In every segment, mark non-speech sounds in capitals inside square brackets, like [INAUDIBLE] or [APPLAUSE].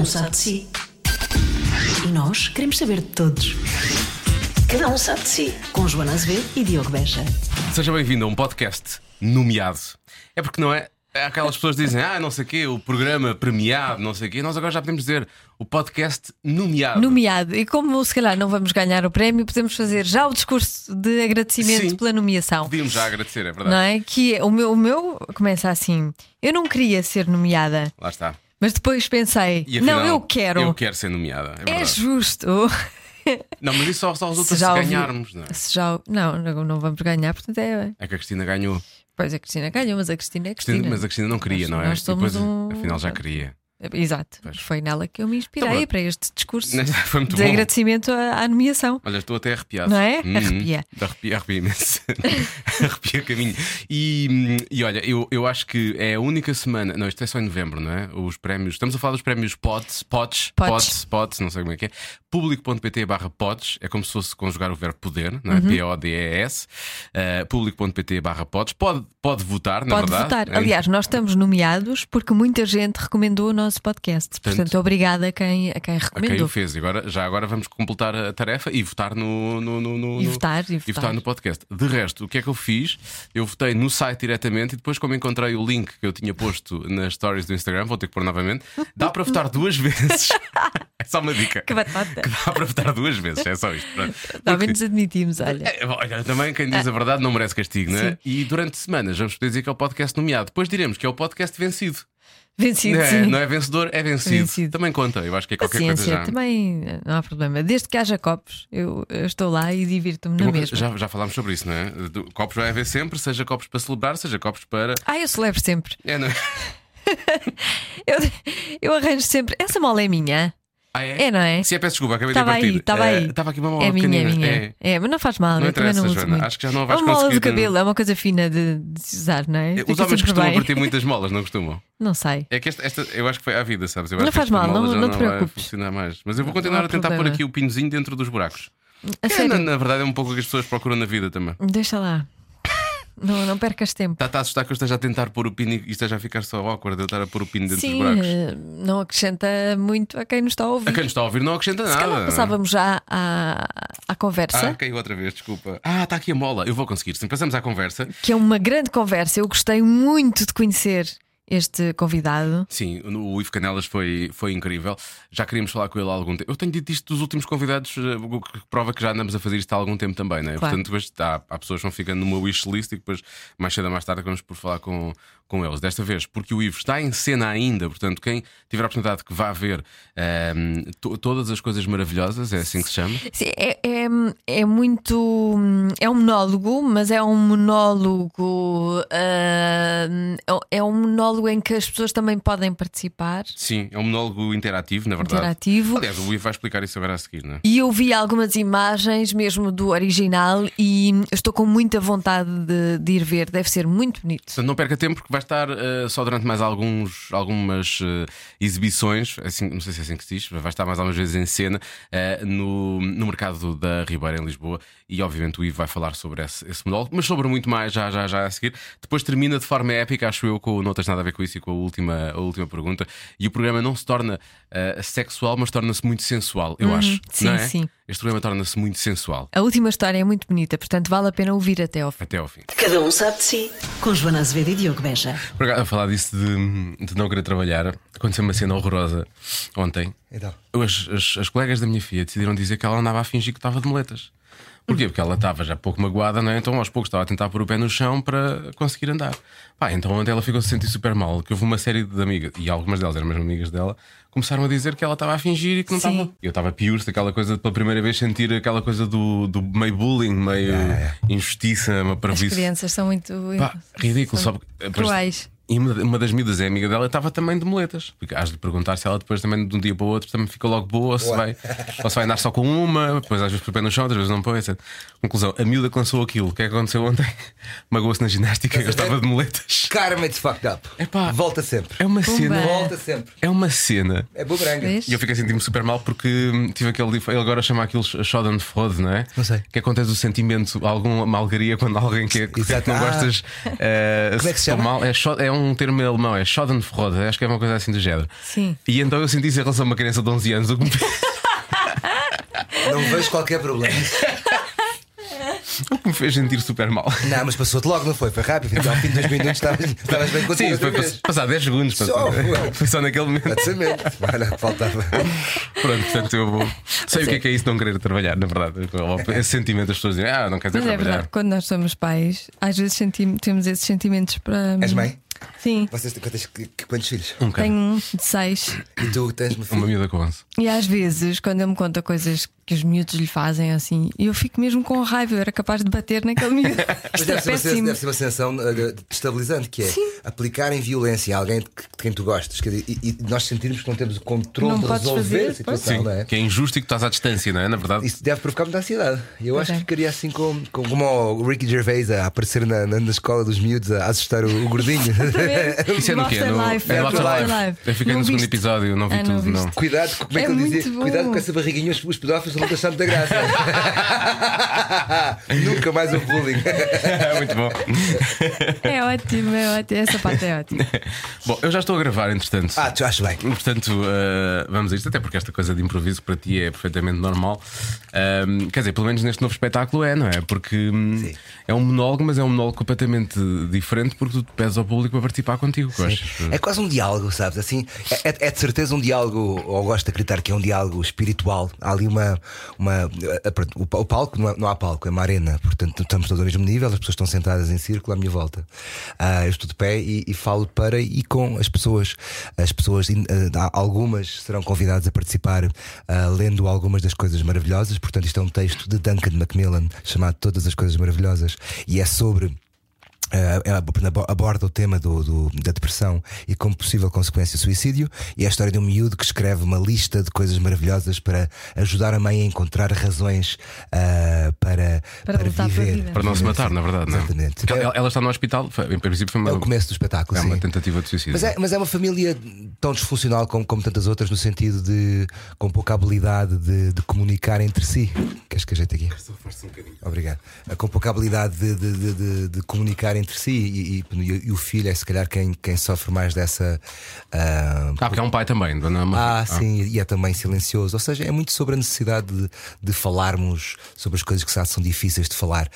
um sabe de si. E nós queremos saber de todos. Cada um sabe de si. Com Joana Azevedo e Diogo Beja. Seja bem-vindo a um podcast nomeado. É porque não é? é Aquelas pessoas que dizem, ah, não sei o quê, o programa premiado, não sei o quê. Nós agora já podemos dizer o podcast nomeado. Nomeado. E como se calhar não vamos ganhar o prémio, podemos fazer já o discurso de agradecimento Sim. pela nomeação. Podíamos já agradecer, é verdade. Não é? Que é- o meu, o meu começa assim: eu não queria ser nomeada, Lá está. Mas depois pensei, afinal, não, eu quero. Eu quero ser nomeada. É, É justo. [LAUGHS] Não, mas isso só, só resulta Se se, ouvi- ganharmos, não é? Se já, não, não, vamos ganhar, portanto é. É que a Cristina ganhou. Pois a Cristina ganhou, mas a Cristina é Cristina- Cristina. mas a Cristina não queria, Nós- não é? nós somos depois, um- Afinal já queria. Exato. Pois. Foi nela que eu me inspirei Então, para este discurso [LAUGHS] Foi muito de bom. agradecimento à, à nomeação. Olha, estou até arrepiado. Não é? Uhum. Arrepia. Arrepia, arrepia imenso. [LAUGHS] arrepia caminho. E, e olha, eu, eu acho que é a única semana. Não, isto é só em novembro, não é? Os prémios. Estamos a falar dos prémios POTS, POTS, Pods. POTS, POTS, não sei como é que é. Público.pt barra POTS. É como se fosse conjugar o verbo poder, não é? Uhum. P-O-D-E-S. Uh, Público.pt barra POTS. Pode, pode votar, na Pode verdade. votar. Aliás, nós estamos nomeados porque muita gente recomendou o nosso podcast. Portanto, obrigada a quem, a quem A quem recomendou. o fez. E agora, já agora vamos completar a tarefa e votar no. no, no, no- E no- votar, e votar. no podcast. De resto, o que é que eu fiz? Eu votei no site diretamente e depois, como encontrei o link que eu tinha posto nas stories do Instagram, vou ter que pôr novamente. Dá para votar duas vezes. [LAUGHS] é só uma dica. Que batata. Que dá para votar duas vezes, é só isto. Pronto. Ao menos admitimos, olha. É, olha, também quem diz a verdade não merece castigo, não é? Sim. E durante semanas vamos poder dizer que é o podcast nomeado. Depois diremos que é o podcast vencido. Vencido, é, sim. não é vencedor, é vencido. Vencido. Também conta. Eu acho que é qualquer Paciência, coisa já. também não há problema. Desde que haja copos, eu, eu estou lá e divirto-me na mesma. Já, já falámos sobre isso, não é? Copos vai haver sempre, seja copos para celebrar, seja copos para. Ah, eu celebro sempre. É, não é? [LAUGHS] Eu, eu arranjo sempre. Essa mola é minha. Ah, é? É, não é? Se é, peço desculpa, acabei Estava de partir. aí, estava aí. Estava aqui uma mola É minha, é pequenina. minha. É. É. mas não faz mal, Não eu também interessa, não Joana. Acho que já não é vais uma mola do cabelo, é uma coisa fina de, de se usar, não é? Fica Os homens costumam bem. partir muitas molas, não costumam? [LAUGHS] Não sei. É que esta, esta- eu acho que foi à vida, sabes? Eu Não faz mal, não- não te preocupes. funcionar mais. Mas eu vou continuar a tentar pôr aqui o pinozinho dentro dos buracos. A na, na verdade é um pouco o que as pessoas procuram na vida também. deixa lá. Não, não percas tempo. Está-te a assustar que eu esteja a tentar pôr o pino e esteja a ficar só awkward de eu estar a pôr o pino dentro Sim, dos buracos. não acrescenta muito a quem nos está a ouvir. A quem nos está a ouvir não acrescenta Se nada. calhar passávamos já à, à conversa, Ah, caiu outra vez, desculpa. Ah, está aqui a mola. Eu vou conseguir. Sim, passamos à conversa. que é uma grande conversa. Eu gostei muito de conhecer este convidado. Sim, o Ivo Canelas foi, foi incrível. Já queríamos falar com ele há algum tempo. Eu tenho dito isto dos últimos convidados, eh, o que prova que já andamos a fazer isto há algum tempo também, né? Claro. Portanto, depois há, há pessoas que vão ficando numa wishlist e depois, mais cedo ou mais tarde, vamos por falar com, com eles. Desta vez, porque o Ivo está em cena ainda, portanto, quem tiver a oportunidade que vá ver ehm, to- todas as coisas maravilhosas, é assim que se chama. Sim, é, é, é muito. É um monólogo, mas é um monólogo. ah, é um monólogo em que as pessoas também podem participar, Sim, é um monólogo interativo, na verdade. interativo. Aliás, o Ivo vai explicar isso agora a seguir, não é? E eu vi algumas imagens mesmo do original e estou com muita vontade de, de ir ver. Deve ser muito bonito. Portanto, não perca tempo porque vai estar eh, só durante mais alguns, algumas eh, exibições, assim, não sei se é assim que se diz, vai estar mais algumas vezes em cena eh, no, no mercado da Ribeira em Lisboa e obviamente o Ivo vai falar sobre esse, esse monólogo, mas sobre muito mais já, já, já a seguir. Depois termina de forma épica, acho eu, com o não tens nada a ver com isso e com a última, a última pergunta. E o programa não se torna sexual, mas torna-se muito sensual, eu acho. Uhum. sim, não é? sim. Este programa torna-se muito sensual. A última história é muito bonita, portanto vale a pena ouvir até ao fim. Até ao fim. Cada um sabe de si. Com Joana Azevedo e Diogo Beja. Por acaso, a falar disso de, de não querer trabalhar, aconteceu uma cena horrorosa ontem. Então. As, as, as colegas da minha filha decidiram dizer que ela andava a fingir que estava de moletas. Porquê? Porque ela estava já pouco magoada, não é? Então aos poucos estava a tentar pôr o pé no chão para conseguir andar. Pá, então ontem ela ficou a se sentir super mal, que houve uma série de amigas, e algumas delas eram mesmo amigas dela, começaram a dizer que ela estava a fingir e que não estava. Eu estava pior, aquela coisa de pela primeira vez sentir aquela coisa do, do meio bullying, meio injustiça, uma As parvoíce. crianças são muito. Pá, ridículo, são só porque- Cruéis. E uma, das miúdas é amiga dela, estava também de moletas. Porque has de perguntar se ela depois também de um dia para o outro também fica logo boa, ou se vai, ou se vai andar só com uma, depois às vezes põe o pé no chão, outras vezes não põe. etc. Conclusão: a miúda que lançou aquilo, o que é que aconteceu ontem? [LAUGHS] Magoou-se na ginástica, eu estava de moletas. Karma it's fucked up. Epá. Volta sempre. É uma Pumba. cena. Volta sempre. É uma cena. É. Vês? E eu fiquei a sentir-me super mal porque hum, tive aquele. Ele agora chama aquilo Schadenfreude, não é? Não sei. Que acontece o sentimento, alguma malgaria quando alguém que, é- que não Ah. gostas. eh, Como é que se chama? Mal. É, é um um termo em alemão, é Schadenfreude, acho que é uma coisa assim do género. Sim. E então eu senti isso em relação a uma criança de 11 anos, o que me fez, [LAUGHS] Não vejo qualquer problema. [LAUGHS] o que me fez sentir super mal. Não, mas passou-te logo, não foi? Foi rápido. Ao fim de dois minutos estavas, [LAUGHS] estavas bem contigo. Sim, foi passar 10 segundos. Só, passou-. Foi só naquele momento. Exatamente. Olha, faltava. Pronto, portanto eu sei o que é que é isso não querer trabalhar, na verdade. Esse sentimento das pessoas dizem, ah, não quer dizer Mas é trabalhar. verdade, quando nós somos pais, às vezes sentimos, temos esses sentimentos para. És mãe? Sim, Vocês têm quantos, quantos filhos? Um tenho um de seis. E tu tens uma Uma filha? miúda com 11. E às vezes, quando ele me conta coisas que os miúdos lhe fazem assim, eu fico mesmo com raiva, eu era capaz de bater naquele miúdo. [LAUGHS] Mas é deve ser, uma, péssimo. deve ser uma sensação uh, destabilizante que é aplicarem violência a alguém de que- de quem tu gostas quer dizer, e, e nós sentirmos que não temos o controle Não de resolver fazer, a situação, Sim, não é? que é injusto e que estás à distância, não é? Na verdade. Isso deve provocar muita ansiedade. Eu Pois acho é. que ficaria assim com, com- como o Ricky Gervais a aparecer na, na, na escola dos miúdos a assustar o, o gordinho. [LAUGHS] [LAUGHS] Isso é no quê? No, Afterlife, é no Afterlife. Eu fiquei Não no segundo viste? episódio, não vi Ah, não tudo, não. Cuidado, como é, É que ele dizia? muito bom. Cuidado com essa barriguinha, os, os pedófilos vão deixar muita graça. [LAUGHS] Nunca mais houve bullying. [LAUGHS] Muito bom. É ótimo, é ótimo. Essa parte é ótima. [LAUGHS] Bom, eu já estou a gravar, entretanto. Ah, tu achas bem. Portanto, uh, vamos a isto, até porque esta coisa de improviso para ti é perfeitamente normal. Um, quer dizer, pelo menos neste novo espetáculo é, não é? Porque hum, Sim. é um monólogo, mas é um monólogo completamente diferente porque tu pedes ao público para participar contigo. Gostas? É quase um diálogo, sabes? Assim, é, é- é de certeza um diálogo, ou gosto de acreditar que é um diálogo espiritual. Há ali uma. Uma eh, o, pa- o palco não, há- não há palco, é uma arena. Portanto, estamos todos ao mesmo nível, as pessoas estão sentadas em círculo à minha volta. Ah, eu estou de pé e, e falo para e com as pessoas. As pessoas, ah, algumas serão convidadas a participar ah, lendo algumas das coisas maravilhosas. Portanto, isto é um texto de Duncan Macmillan chamado Todas as Coisas Maravilhosas e é sobre. Uh, ela abo- aborda o tema do, do- da depressão e como possível consequência suicídio e é a história de um miúdo que escreve uma lista de coisas maravilhosas para ajudar a mãe a encontrar razões uh, para, Para pela viver. vida. Para não se matar, na verdade, não é? Exatamente. Porque Ela, ela está no hospital, foi- em princípio foi uma, É o começo do espetáculo, é uma sim. tentativa de suicídio. Mas é, mas é uma família tão disfuncional como, como tantas outras, no sentido de com pouca habilidade de, de comunicar entre si. Queres que ajeite aqui? Obrigado. Com pouca habilidade de, de- de- de- de comunicar entre si e, e- e o filho é se calhar quem, quem sofre mais dessa. ah, Ah, porque é um pai também, dona ah, sim, e é também silencioso. Ou seja, é muito sobre a necessidade de, de falarmos sobre as coisas que se- são difíceis de falar.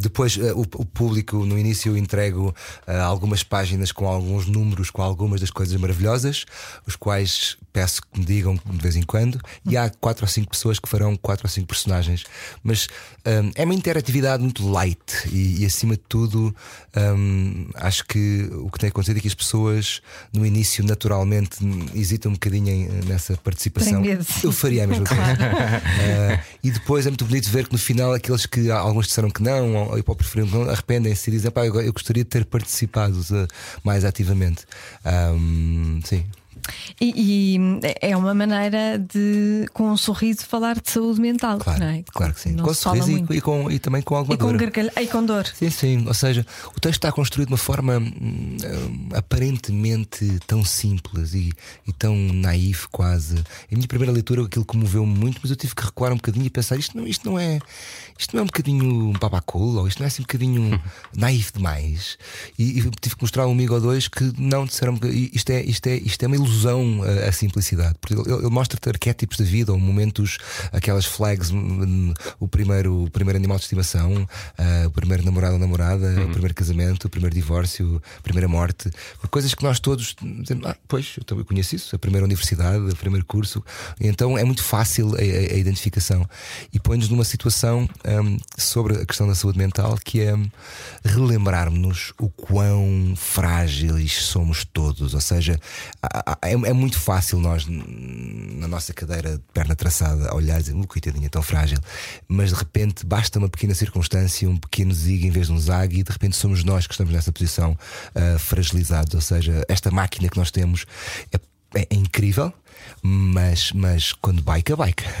Depois, eh, o, o público, no início, eu entrego ah, algumas páginas com alguns números, com algumas das coisas maravilhosas, os quais peço que me digam de vez em quando. E há quatro ou cinco pessoas que farão quatro ou cinco personagens. Mas é uma interatividade muito light e, e, acima de tudo, acho que o que tem acontecido é que as pessoas, no início, naturalmente, hesitam um bocadinho em- nessa participação. Medo. Eu faria a mesma [LAUGHS] coisa. Eh, e depois é muito bonito ver que no final aqueles que alguns disseram que não, ou, ou preferiram que não, arrependem-se e dizem pá, eu, eu gostaria de ter participado eh, mais ativamente. Ahm, sim. E, e é uma maneira de, com um sorriso, falar de saúde mental. Claro, não é? claro que sim. Não com sorriso e, e com, e também com alguma E com, dor. gargalha... e com dor. Sim, sim. Ou seja, o texto está construído de uma forma hum, hum, aparentemente tão simples e, e tão naif quase. A minha primeira leitura aquilo comoveu-me muito, mas eu tive que recuar um bocadinho e pensar: isto não, isto não é isto não é um bocadinho papacolo, ou isto não é assim um bocadinho [LAUGHS] naif demais. E, e tive que mostrar a um amigo ou dois que não disseram isto é, isto é, isto é uma ilusão a, a simplicidade. Porque ele, ele mostra-te arquétipos de vida, ou momentos, aquelas flags, hum, o primeiro, o primeiro animal de estimação, ah, o primeiro namorado ou namorada, o primeiro casamento, o primeiro divórcio, a primeira morte, coisas que nós todos dizemos, ah, pois, eu também conheço isso, a primeira universidade, o primeiro curso. Então é muito fácil a, a- a identificação e põe-nos numa situação hum, sobre a questão da saúde mental que é relembrarmos o quão frágeis somos todos. Ou seja, é, é muito fácil nós, na nossa cadeira de perna traçada, olhar e dizer, uh, coitadinha, tão frágil. Mas de repente basta uma pequena circunstância, um pequeno zig em vez de um zag, e de repente somos nós que estamos nessa posição ah, fragilizados. Ou seja, esta máquina que nós temos é- é incrível. Mas, mas quando bike, bike. [LAUGHS]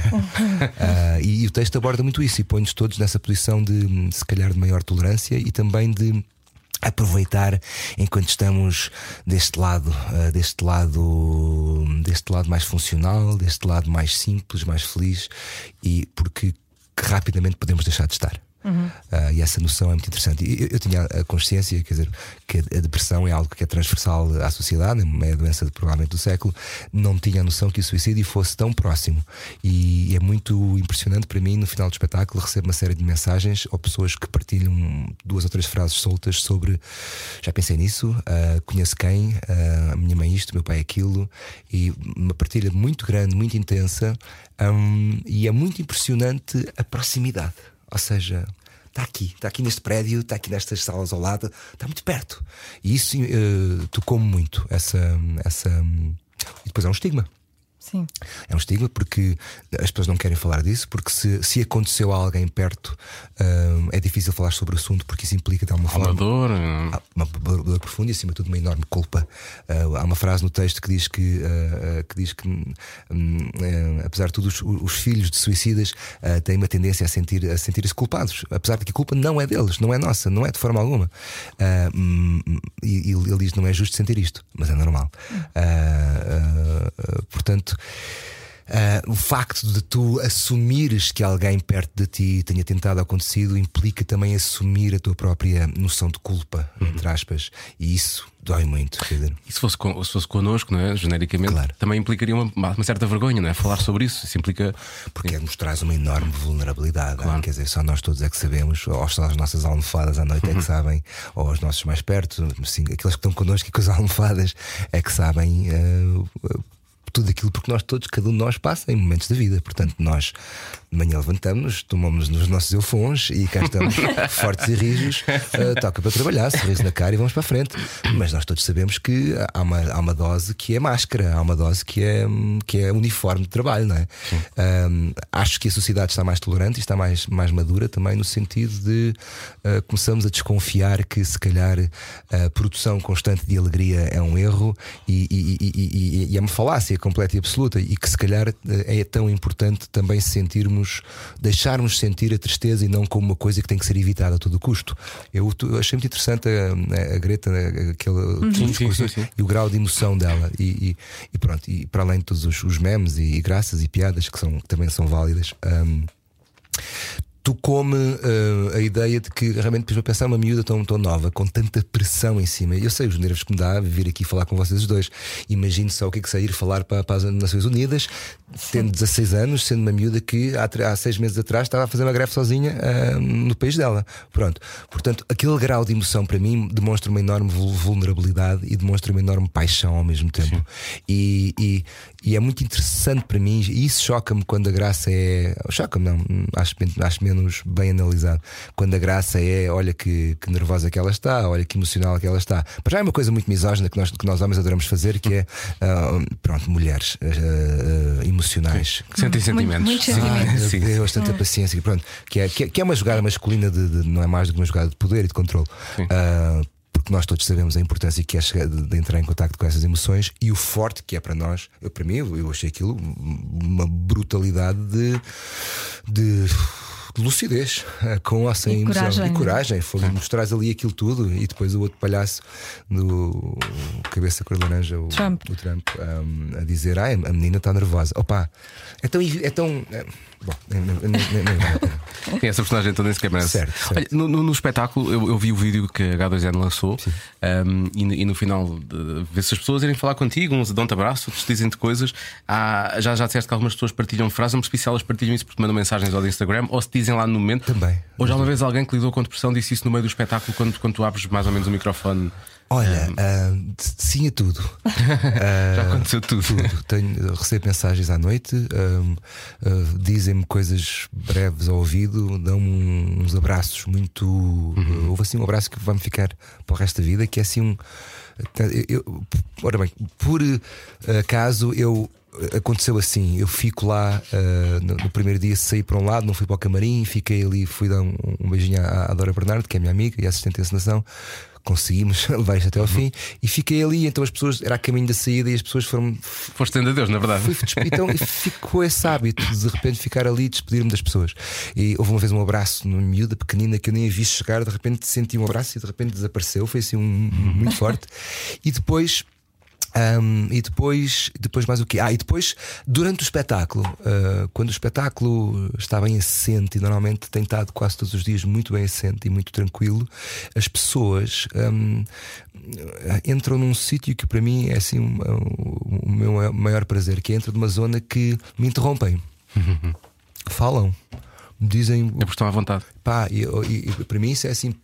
Ah, e, e o texto aborda muito isso e põe-nos todos nessa posição de, se calhar, de maior tolerância e também de aproveitar enquanto estamos deste lado, ah, deste lado, deste lado mais funcional, deste lado mais simples, mais feliz e porque rapidamente podemos deixar de estar. Uhum. Uh, e essa noção é muito interessante. Eu, eu, tinha a consciência, quer dizer, que a depressão é algo que é transversal à sociedade, é a doença de, provavelmente do século. Não tinha a noção que o suicídio fosse tão próximo. E é muito impressionante para mim, no final do espetáculo, recebo uma série de mensagens ou pessoas que partilham duas ou três frases soltas sobre já pensei nisso, uh, conheço quem, uh, a minha mãe isto, meu pai aquilo, e uma partilha muito grande, muito intensa, um, e é muito impressionante a proximidade. Ou seja, está aqui, está aqui neste prédio, está aqui nestas salas ao lado, está muito perto. E isso uh, tocou-me muito, essa, essa. E depois é um estigma. Sim. É um estigma porque as pessoas não querem falar disso, porque se, se aconteceu a alguém perto, uh, é difícil falar sobre o assunto, porque isso implica de alguma forma. Uma dor. Uma dor profunda e, acima de tudo, uma enorme culpa. Uh, há uma frase no texto que diz que, uh, que, diz que um, apesar de tudo, os, os, filhos de suicidas têm uma tendência a sentir-se a sentir culpados, apesar de que a culpa não é deles, não é nossa, não é de forma alguma. Um, e, e ele diz: não é justo sentir isto, mas é normal. portanto. Uh, o facto de tu assumires que alguém perto de ti tenha tentado acontecido implica também assumir a tua própria noção de culpa, uhum. entre aspas, e isso dói muito. E se fosse, se fosse connosco, não é? genericamente, claro. também implicaria uma, uma, certa vergonha, não é? Falar sobre isso. Isso implica. Porque nos traz uma enorme vulnerabilidade. Claro. Quer dizer, só nós todos é que sabemos, ou só as nossas almofadas à noite uhum. é que uhum. sabem, ou os nossos mais perto, assim, aqueles que estão connosco e com as [LAUGHS] almofadas é que sabem. Uh, tudo aquilo porque nós todos, cada um de nós passa em momentos da vida. Portanto, nós de manhã levantamos, tomamos nos nossos eufons e cá estamos [LAUGHS] fortes e rijos, uh, toca para trabalhar, sorriso na cara e vamos para a frente. Mas nós todos sabemos que há uma, há uma dose que é máscara, há uma dose que é, que é uniforme de trabalho, não é? Um, acho que a sociedade está mais tolerante e está mais, mais madura também no sentido de uh, começamos a desconfiar que se calhar a produção constante de alegria é um erro e, e, e, e é uma falácia completa e absoluta e que se calhar eh, é tão importante também sentirmos, deixarmos sentir a tristeza e não como uma coisa que tem que ser evitada a todo custo. Eu, eu achei muito interessante a, a Greta, aquele uhum. discurso, sim, e o grau de emoção dela. E, e, e, pronto, e para além de todos os, os memes e, e, graças e piadas que, são, que também são válidas. Um, tu come uh, a ideia de que realmente vou pensar uma miúda tão, tão nova, com tanta pressão em cima. Eu sei os nervos que me dá vir aqui falar com vocês dois. Imagino só o que é que sair falar para, para as Nações Unidas, tendo 16 anos, sendo uma miúda que há, há seis meses atrás estava a fazer uma greve sozinha uh, no país dela. Pronto. Portanto, aquele grau de emoção para mim demonstra uma enorme vulnerabilidade e demonstra uma enorme paixão ao mesmo tempo. E, e, e, é muito interessante para mim, e isso choca-me quando a graça é. Choca-me, não, acho, acho menos bem analisado. Quando a graça é, olha que, que, nervosa que ela está, olha que emocional que ela está. Mas já é uma coisa muito misógina que nós, que nós homens adoramos fazer, que é, uh, pronto, mulheres uh, uh, emocionais. Sentem sentimentos. Muito, muito sentimentos. Sim, Deus, tanta hum. paciência. Pronto, que é, que é, que é uma jogada masculina, de, de, não é mais do que uma jogada de poder e de controle porque nós todos sabemos a importância que é chegar, de, de, entrar em contato com essas emoções e o forte que é para nós. Eu, para mim, eu, eu achei aquilo uma brutalidade de, de lucidez, eh, com ou sem e emoção coragem. e coragem. Foi mostrar ali aquilo tudo e depois o outro palhaço do cabeça cor laranja, o Trump, o Trump um, a dizer: Ai, a menina está nervosa. Opa, é tão. É tão é, Bom, nem, nem, nem, [LAUGHS] Essa personagem toda nem sequer merece. Certo, certo. Olha, no, no, no, espetáculo eu, eu, vi o vídeo que a H2N lançou um, e, e, no final vê-se as pessoas irem falar contigo, uns dão-te abraço, outros dizem-te coisas. Há, já, já disseste que algumas pessoas partilham frases, não percebi se elas partilham isso porque mandam mensagens ao Instagram ou se dizem lá no momento. Também. Ou já uma vez alguém que lidou com depressão disse isso no meio do espetáculo quando, quando tu abres mais ou menos o microfone. Olha, uh, sim a tudo. Uh, [LAUGHS] Já aconteceu tudo. tudo. Tenho, recebo mensagens à noite, uh, dizem-me coisas breves ao ouvido, dão-me uns abraços muito. Uhum. houve assim um abraço que vai-me ficar para o resto da vida, que é assim um. Eu, ora bem, por acaso eu aconteceu assim: eu fico lá uh, no, no, primeiro dia, saí para um lado, não fui para o camarim, fiquei ali, fui dar um, um beijinho à, à Dora Bernardo, que é minha amiga e assistente de encenação conseguimos [LAUGHS] levar isto até ao uhum. fim e fiquei ali. Então as pessoas, era a caminho da saída e as pessoas foram. Foste a Deus, na verdade. Fui, então ficou esse hábito de de repente ficar ali e despedir-me das pessoas. E houve uma vez um abraço numa miúda pequenina que eu nem a vi chegar, de repente senti um abraço e de repente desapareceu. Foi assim um, muito [LAUGHS] forte. E depois Um, e depois, depois mais o quê? Ah, e depois, durante o espetáculo, uh, quando o espetáculo está bem assente, e normalmente tem estado quase todos os dias muito bem assente e muito tranquilo, as pessoas um, entram num sítio que para mim é assim um, o meu maior prazer, que é entrar numa zona que me interrompem, [LAUGHS] falam, dizem. É porque estão à vontade. Pá, e, e, e para mim isso é assim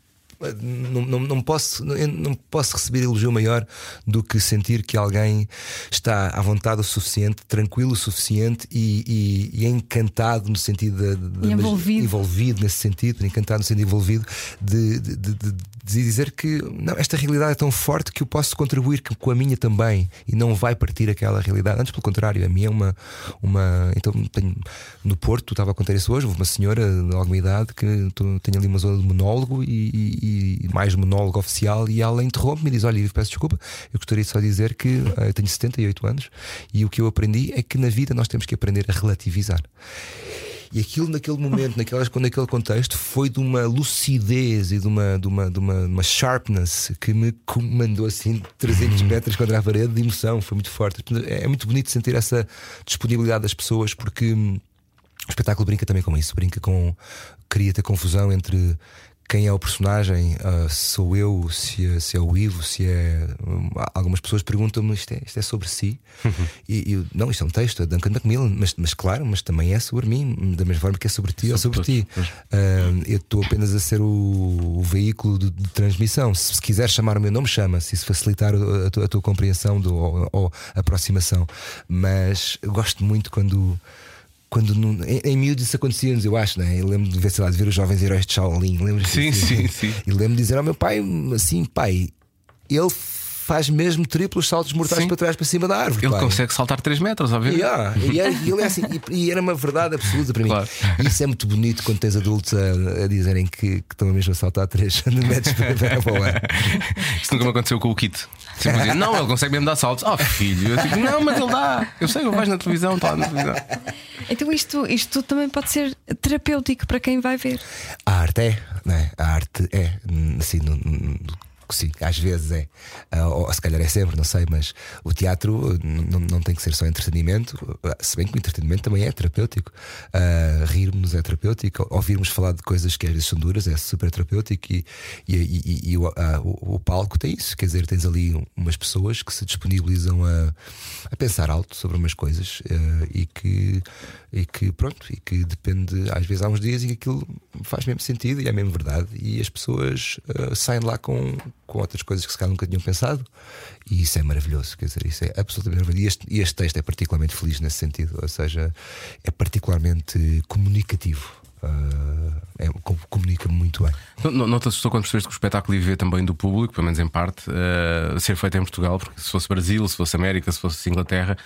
não, não, não, posso, não, posso receber elogio maior do que sentir que alguém está à vontade o suficiente, tranquilo o suficiente e, e, e encantado no sentido de, de, envolvido. envolvido nesse sentido, encantado no sentido envolvido de, de, de, dizer que não, esta realidade é tão forte que eu posso contribuir com a minha também e não vai partir aquela realidade. Antes, pelo contrário, a minha é uma. uma então, tenho, no Porto, estava a contar isso hoje, uma senhora de alguma idade que tem ali uma zona de monólogo e e mais monólogo oficial e ela interrompe-me e diz: Olha, peço desculpa, eu gostaria só de dizer que uh, eu tenho 78 anos e o que eu aprendi é que na vida nós temos que aprender a relativizar. E aquilo naquele momento, naquelas, naquele contexto, foi de uma lucidez e de uma, de uma, de uma, uma sharpness que me mandou assim 300 metros contra a parede de emoção. Foi muito forte. É muito bonito sentir essa disponibilidade das pessoas porque hum, o espetáculo brinca também com isso, brinca com. cria ter confusão entre quem é o personagem, uh, sou eu, se é, se é o Ivo, se é. Um, algumas pessoas perguntam-me isto, é, isto é sobre si. Uhum. [LAUGHS] E, e, não, isto é um texto, é Duncan Macmillan, mas, mas claro, mas também é sobre mim, da mesma forma que é sobre ti sobre ou sobre ti. Uh, eu estou apenas a ser o, o veículo de, de, transmissão. Se, se quiser chamar o meu nome, chama, se isso facilitar a, a, tua, a tua, compreensão do, ou, ou aproximação. Mas gosto muito quando quando no, em, em miúdo isso acontecia-nos, eu acho, né? Eu lembro de ver, sei lá, de ver os jovens heróis de Shaolin. Lembro sim, assim, sim, sim. E lembro de dizer ao meu pai assim, pai, ele faz mesmo triplos saltos mortais Sim. para trás para cima da árvore. Ele pai. consegue saltar 3 metros, obviamente. Yeah. E, era, e, ele é assim, e, e, era uma verdade absoluta para mim. Claro. E isso é muito bonito quando tens adultos a, a dizerem que, que, estão mesmo a saltar 3 [LAUGHS] metros para, para o ar. Isso nunca me aconteceu com o Kit. Sempre dizia, não, ele consegue mesmo dar saltos. Oh, filho, eu digo, não, mas ele dá. Eu sei, eu vejo na televisão, está na televisão. Então isto, isto também pode ser terapêutico para quem vai ver. A arte é, né? a arte é, assim, no, no sim, às vezes é. Uh, ou se calhar é sempre, não sei, mas o teatro não tem que ser só entretenimento, se bem que o entretenimento também é terapêutico. Uh, rirmos é terapêutico, ouvirmos falar de coisas que às vezes são duras é super terapêutico e, e, e, e o, o, o, palco tem isso, quer dizer, tens ali umas pessoas que se disponibilizam a, a pensar alto sobre umas coisas uh, e que e que pronto, e que depende, às vezes há uns dias em que aquilo faz mesmo sentido e é mesmo verdade, e as pessoas uh, saem lá com, com outras coisas que se calhar nunca tinham pensado, e isso é maravilhoso, quer dizer, isso é absolutamente maravilhoso. E este, este texto é particularmente feliz nesse sentido, ou seja, é particularmente comunicativo. Uh, é, comunica muito bem. Não, não te assustou quando percebeste que o espetáculo ia ver também do público, pelo menos em parte, uh, ser feito em Portugal, porque se fosse Brasil, se fosse América, se fosse Inglaterra,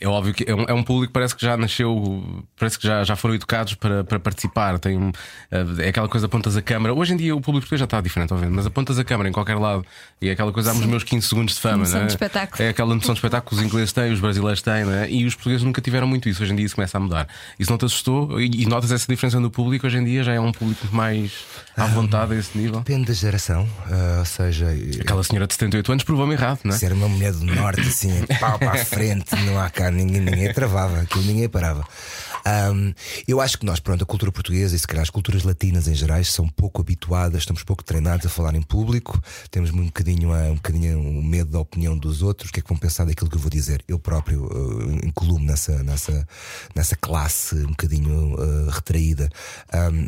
é óbvio que é um, é um, público que parece que já nasceu, parece que já, já foram educados para, para participar. Tem um, eh, é aquela coisa, apontas a câmara. Hoje em dia o público já está diferente, obviamente, mas apontas a câmara em qualquer lado e é aquela coisa, há os meus 15 segundos de fama. Noção é? de espetáculo. É aquela noção de espetáculo que os ingleses têm, os brasileiros têm, é? e os portugueses nunca tiveram muito isso. Hoje em dia isso começa a mudar. Isso não te assustou? E, e notas essa diferença no público? Hoje em dia já é um público mais à vontade a esse nível? Depende da geração, uh, ou seja, aquela senhora de 78 anos provou-me errado, não é? Ser uma mulher do norte, assim, pau para a frente, não há cá ninguém, ninguém travava, aquilo ninguém parava. Um, eu acho que nós, pronto, a cultura portuguesa e se calhar as culturas latinas em geral são pouco habituadas, estamos pouco treinados a falar em público, temos um bocadinho, um bocadinho o medo da opinião dos outros, o que é que vão pensar daquilo que eu vou dizer. Eu próprio uh, incluo-me nessa, nessa, nessa classe um bocadinho uh, retraída.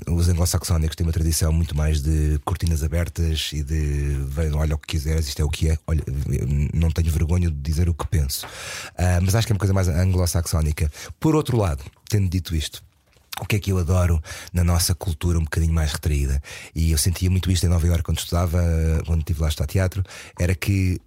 Um, os anglo-saxónicos têm uma tradição muito mais de cortinas abertas e de olha o que quiseres, isto é o que é, olha, não tenho vergonha de dizer o que penso. Uh, mas acho que é uma coisa mais anglo-saxónica. Por outro lado, tendo dito isto, o que é que eu adoro na nossa cultura um bocadinho mais retraída? E eu sentia muito isto em Nova Iorque quando estudava, quando estive lá a estudar teatro, era que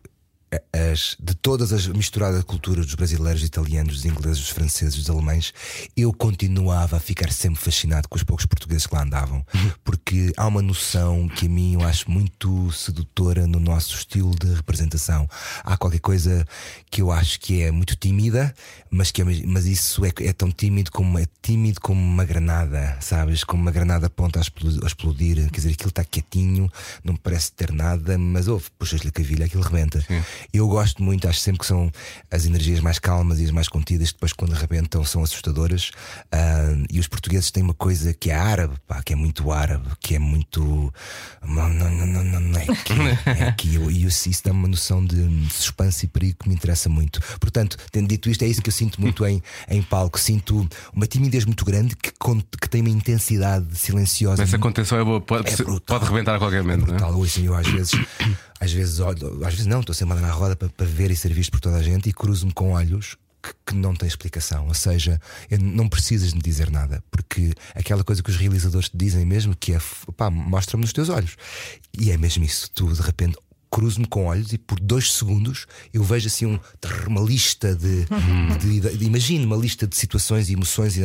as, de todas as misturadas culturas dos brasileiros, dos italianos, dos ingleses, dos franceses, dos alemães, eu continuava a ficar sempre fascinado com os poucos portugueses que lá andavam, porque há uma noção que a mim eu acho muito sedutora no nosso estilo de representação. Há qualquer coisa que eu acho que é muito tímida, mas que é, mas isso é, é tão tímido como é tímido como uma granada, sabes? Como uma granada ponta a explodir, quer dizer, aquilo está quietinho, não parece ter nada, mas ouve, puxas-lhe a cavilha, aquilo rebenta. Sim. Eu gosto muito, acho sempre que são as energias mais calmas e as mais contidas, que depois quando arrebentam são assustadoras. Ah, e os portugueses têm uma coisa que é árabe, pá, que é muito árabe, que é muito. Não, não, não, não, não, é aqui. É [LAUGHS] aqui. E isso, isso dá-me uma noção de suspense e perigo que me interessa muito. Portanto, tendo dito isto, é isso que eu sinto muito em, em palco. Sinto uma timidez muito grande que, que tem uma intensidade silenciosa. Essa contenção é boa, pode, É brutal. pode rebentar a qualquer momento. não é? brutal. Ouço, eu às vezes, às vezes olho, às vezes não, estou sempre na roda para, para ver e ser visto por toda a gente e cruzo-me com olhos que, não têm explicação. Ou seja, não precisas de me dizer nada, porque aquela coisa que os realizadores te dizem mesmo, que é pá, mostra-me nos teus olhos. E é mesmo isso, tu de repente. Cruzo-me com olhos e por dois segundos eu vejo assim um, uma lista de, de, de, de- imagino uma lista de situações e emoções e,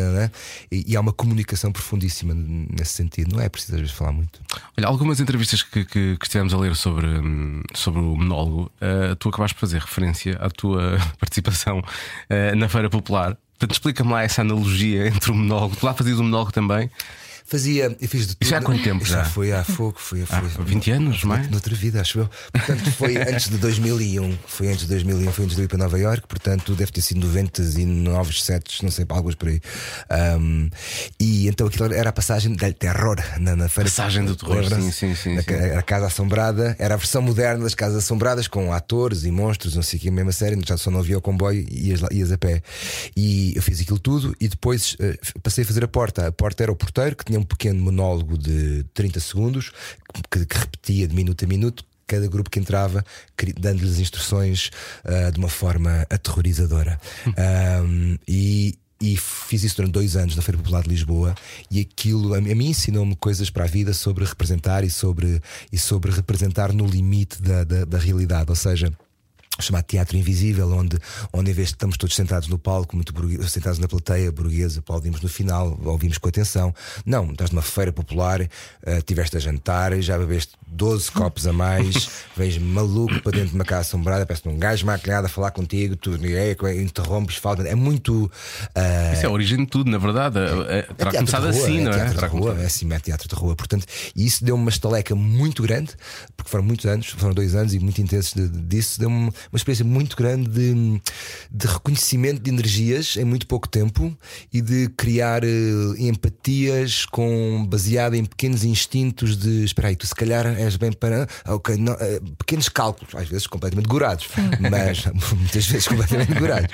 e, e há uma comunicação profundíssima nesse sentido. Não é preciso às vezes falar muito. Olha, algumas entrevistas que, que, que estivemos a ler sobre, hum, sobre o monólogo, eh, tu acabaste de fazer referência à tua [LAUGHS] participação eh, na Feira Popular. Portanto, explica-me lá essa analogia entre o monólogo. Tu lá fazias o monólogo também. Fazia, eu fiz de tudo. Isso há quanto tempo Isso já? Foi há fogo, foi, foi Há 20 anos, foi mais? Noutra vida, acho eu. Portanto, foi [LAUGHS] antes de 2001. Foi antes de 2001, foi antes de eu ir para Nova York. Portanto, deve ter sido 99, 7, não sei, alguns por aí. Ahm, e então aquilo era a passagem del terror na, na feira. Passagem do terror, sim, sim, sim, Na sim. Era a Casa Assombrada, era a versão moderna das Casas Assombradas, com atores e monstros, não sei o que, a mesma série. Já só não havia o comboio e ias, lá- ias a pé. E eu fiz aquilo tudo e depois eh, passei a fazer a porta. A porta era o porteiro que tinha um pequeno monólogo de 30 segundos que, que repetia de minuto a minuto. Cada grupo que entrava, dando-lhes instruções ah, de uma forma aterrorizadora. Ahm, e, e fiz isso durante dois anos na Feira Popular de Lisboa e aquilo a mim, a mim ensinou-me coisas para a vida sobre representar e sobre, e sobre representar no limite da, da, da realidade. Ou seja, chamado Teatro Invisível, onde, onde em vez de estamos todos sentados no palco, muito sentados na plateia burguesa, aplaudimos no final, ouvimos com atenção. Não, estás numa feira popular, eh, tiveste a jantar, já bebeste 12 copos a mais, [LAUGHS] vens maluco para dentro de uma casa assombrada, parece um gajo maquilhado a falar contigo, tu é, interrompes, fala. É muito. eh, Isso é a origem de tudo, na verdade. Eh, Terá é teatro começado rua, assim, não é? Teatro de rua, é assim, é teatro de rua. Portanto, e isso deu-me uma estaleca muito grande, porque foram muitos anos, foram dois anos e muito intensos de- disso, deu-me uma experiência muito grande de, de reconhecimento de energias em muito pouco tempo e de criar eh, empatias com baseada em pequenos instintos de espera aí, tu se calhar és bem para. ah, ok, não, eh, pequenos cálculos, às vezes completamente gorados, mas [LAUGHS] muitas vezes completamente gorados.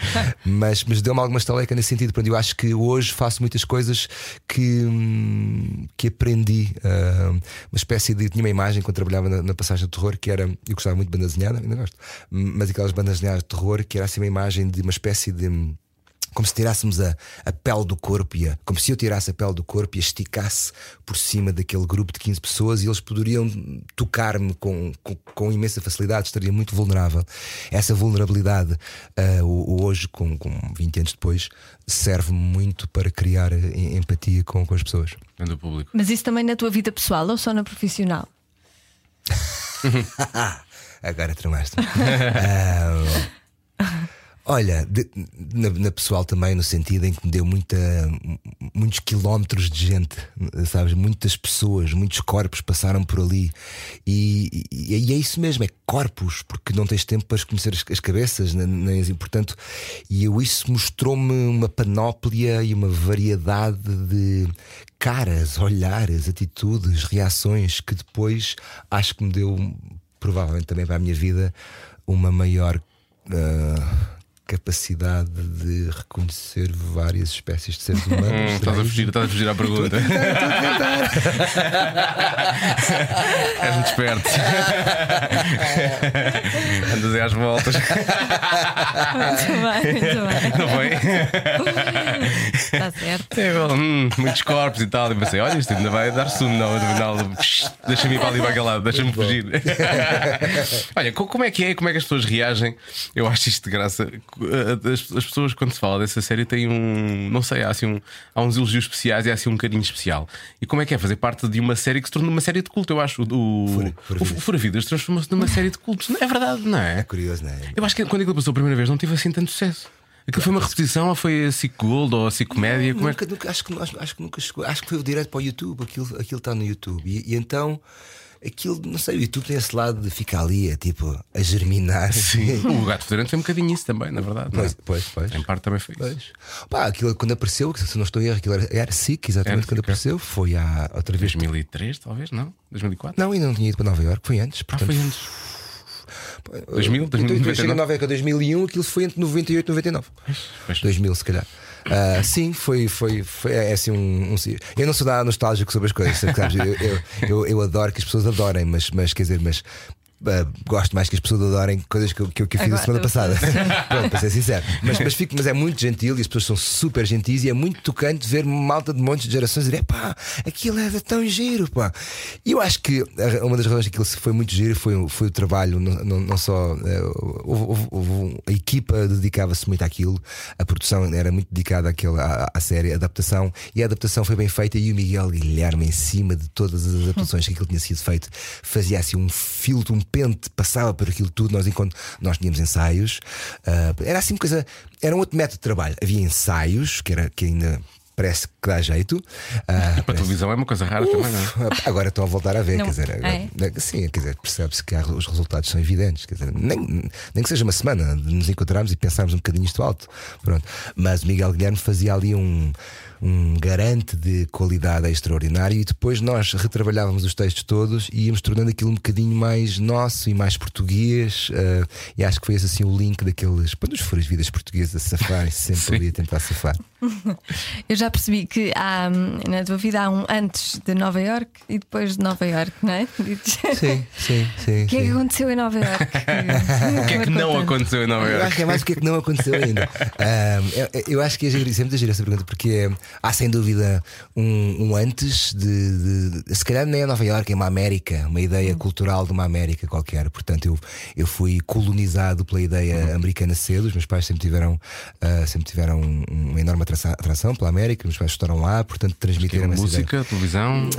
Mas, mas deu-me alguma estaleca nesse sentido. Portanto, eu acho que hoje faço muitas coisas que, hum, que aprendi. ah, uma espécie de. Tinha uma imagem quando trabalhava na, na passagem de terror que era. Eu gostava muito de banda desenhada, ainda gosto, mas aquelas bandas desenhadas de terror que era assim uma imagem de uma espécie de. como se tirássemos a, a pele do corpo, e a, como se eu tirasse a pele do corpo e a esticasse por cima daquele grupo de 15 pessoas e eles poderiam tocar-me com, com, com imensa facilidade, estaria muito vulnerável. Essa vulnerabilidade, o- o hoje, com, com 20 anos depois, serve-me muito para criar eh, empatia com, com as pessoas. Do público. Mas isso também na tua vida pessoal ou só na profissional? [LAUGHS] Agora tramaste. Ah, olha, de- na, na pessoal também, no sentido em que me deu muita, muitos quilómetros de gente, sabes? Muitas pessoas, muitos corpos passaram por ali. E, e- e é isso mesmo, é corpos, porque não tens tempo para conhecer as, as cabeças, nem, as- e portanto, e eu isso mostrou-me uma panóplia e uma variedade de caras, olhares, atitudes, reações que depois acho que me deu provavelmente também para a minha vida uma maior ah, capacidade de reconhecer várias espécies de seres humanos. Hum, estás, a fugir, estás a fugir à pergunta. [LAUGHS] És muito esperto. [LAUGHS] Andas aí às voltas, Muito bem, muito bem. não foi? Está certo. É, hum, muitos corpos e tal. E pensei, olha, isto ainda vai dar sumo, não, no final. psh, Deixa-me ir para ali para aquele lado, deixa-me fugir. [LAUGHS] olha, co- como é que é? Como é que as pessoas reagem? Eu acho isto de graça. As, as pessoas, quando se fala dessa série, têm um. Não sei, há, assim um, há uns elogios especiais e há assim um carinho especial. E como é que é fazer parte de uma série que se tornou uma série de culto? Eu acho. O, Fura- Fura o. Fura Vidas transformou-se numa série de cultos. Não É verdade, não é? É curioso, não é? Eu acho que quando aquilo passou a primeira vez não teve assim tanto sucesso. Aquilo foi uma repetição ou foi a SIC Gold ou a SIC Comédia? Como é que... Nunca, nunca- acho, que, acho, acho que nunca chegou. Acho que foi direto para o YouTube. Aquilo, aquilo está no YouTube. E, e então aquilo, não sei, o YouTube tem esse lado de ficar ali, é tipo, a germinar. Sim. [LAUGHS] o gato fedorento foi um bocadinho isso também, na verdade. é? Pois, pois, pois. Em parte também foi isso. Pois. Pá, aquilo quando apareceu, se não estou a erro, aquilo era, era SIC, exatamente Era quando SIC, é. apareceu, foi há outra vez. 2003, talvez, não? 2004? Não, ainda não tinha ido para Nova Iorque, foi antes. Ah, Portanto, foi antes. 2000, Então, 2000, eu cheguei a Nova Iorque em 2001, aquilo foi entre 98 e 99. Pois. 2000, se calhar. Ah, sim, foi, foi, foi é assim um, um- Eu não sou nada nostálgico sobre as coisas, sabes? Eu, eu, eu, eu adoro que as pessoas adorem, mas, mas quer dizer, mas. Ah, gosto mais que as pessoas adorem coisas que eu, que eu, fiz a Agora, semana eu- passada. [LAUGHS] Pronto, para ser sincero. Mas, mas, fico, mas é muito gentil e as pessoas são super gentis e é muito tocante ver malta de montes de gerações dizer: pá, aquilo é tão giro, pá. E eu acho que a- uma das razões que aquilo foi muito giro foi, o- foi o trabalho, não, não, não só. eh, houve- houve- a equipa dedicava-se muito àquilo, a produção era muito dedicada àquele, à, à série, a adaptação, e a adaptação foi bem feita. E o Miguel Guilherme, em cima de todas as adaptações que aquilo tinha sido feito, fazia assim um filtro, um pente, passava por aquilo tudo. Nós, enquanto nós tínhamos ensaios, ah, era assim uma coisa, era um outro método de trabalho. Havia ensaios, que, era, que ainda. Parece que dá jeito. Ah, Para parece- televisão é uma coisa rara também, não é? Agora estão a voltar a ver, Não, quer dizer, agora- é? sim, quer dizer, percebe-se que há- os resultados são evidentes, quer dizer, nem, nem que seja uma semana de nos encontrarmos e pensarmos um bocadinho isto alto. Pronto. Mas o Miguel Guilherme fazia ali um, um garante de qualidade extraordinário e depois nós retrabalhávamos os textos todos e íamos tornando aquilo um bocadinho mais nosso e mais português. eh, e acho que foi esse assim o link daqueles, para nos furas vidas portuguesas a safarem sempre ali a tentar safar. [LAUGHS] Eu já percebi que há, na tua vida há um antes de Nova York e depois de Nova York, não é? [LAUGHS] Sim, sim, sim. O que é que aconteceu em Nova York? [LAUGHS] O que é que não aconteceu em Nova Eu acho que é mais o que é que não aconteceu ainda. Ahm, eu, eu acho que é giro, isso é muito giro essa pergunta, porque é, há sem dúvida um, um antes de, de- Se calhar nem é Nova Iorque, é uma América, uma ideia cultural de uma América qualquer. Portanto, eu, eu fui colonizado pela ideia americana cedo. Os meus pais sempre tiveram, ah, sempre tiveram um- uma enorme atração, pela América, meus pais estudaram lá, portanto, transmitiram essa ideia. Música, televisão.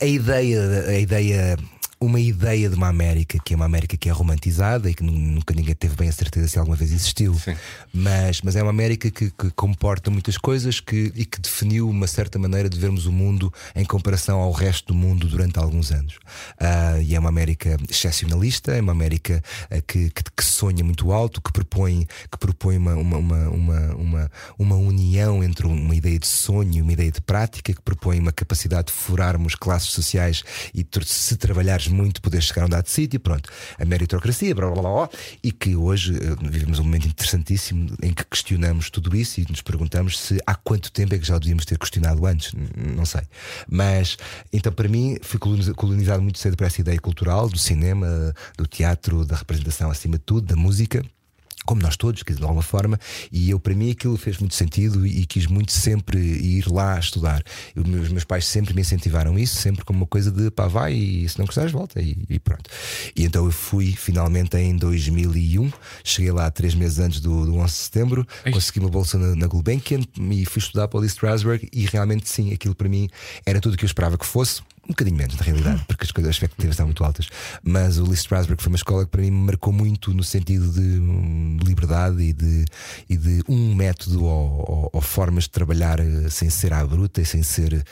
A ideia, a ideia, uma ideia de uma América que é uma América que é romantizada e que nu- nunca ninguém teve bem a certeza se alguma vez existiu, Sim. mas, mas é uma América que, que comporta muitas coisas que, e que definiu uma certa maneira de vermos o mundo em comparação ao resto do mundo durante alguns anos. Ah, e é uma América excepcionalista, é uma América ah, que, que, que sonha muito alto, que propõe, que propõe uma, uma, uma, uma, uma, união entre uma ideia de sonho e uma ideia de prática, que propõe uma capacidade de furarmos classes sociais e se trabalhares muito poder chegar a um dado sítio, pronto, a meritocracia, blá, blá, blá, blá, e que hoje eh, vivemos um momento interessantíssimo em que questionamos tudo isso e nos perguntamos se há quanto tempo é que já o devíamos ter questionado antes, não sei. Mas então para mim fui coloniza- colonizado muito cedo por essa ideia cultural do cinema, do teatro, da representação acima de tudo, da música como nós todos, de alguma forma, e eu para mim aquilo fez muito sentido e, quis muito sempre ir lá estudar. Eu- os meus pais sempre me incentivaram isso, sempre como uma coisa de pá, vai e se não gostares, volta e, e pronto. E então eu fui finalmente em 2001, cheguei lá três meses antes do, do 11 de setembro, consegui uma bolsa na, na Gulbenkian e fui estudar para o Lee Strasberg e realmente sim, aquilo para mim era tudo o que eu esperava que fosse. Um bocadinho menos, na realidade, [LAUGHS] porque as, coisas, as expectativas estavam muito altas. Mas o Lee Strasberg foi uma escola que para mim me marcou muito no sentido de hum, liberdade e de, e de um método ou, ou- ou formas de trabalhar eh, sem ser à bruta e sem ser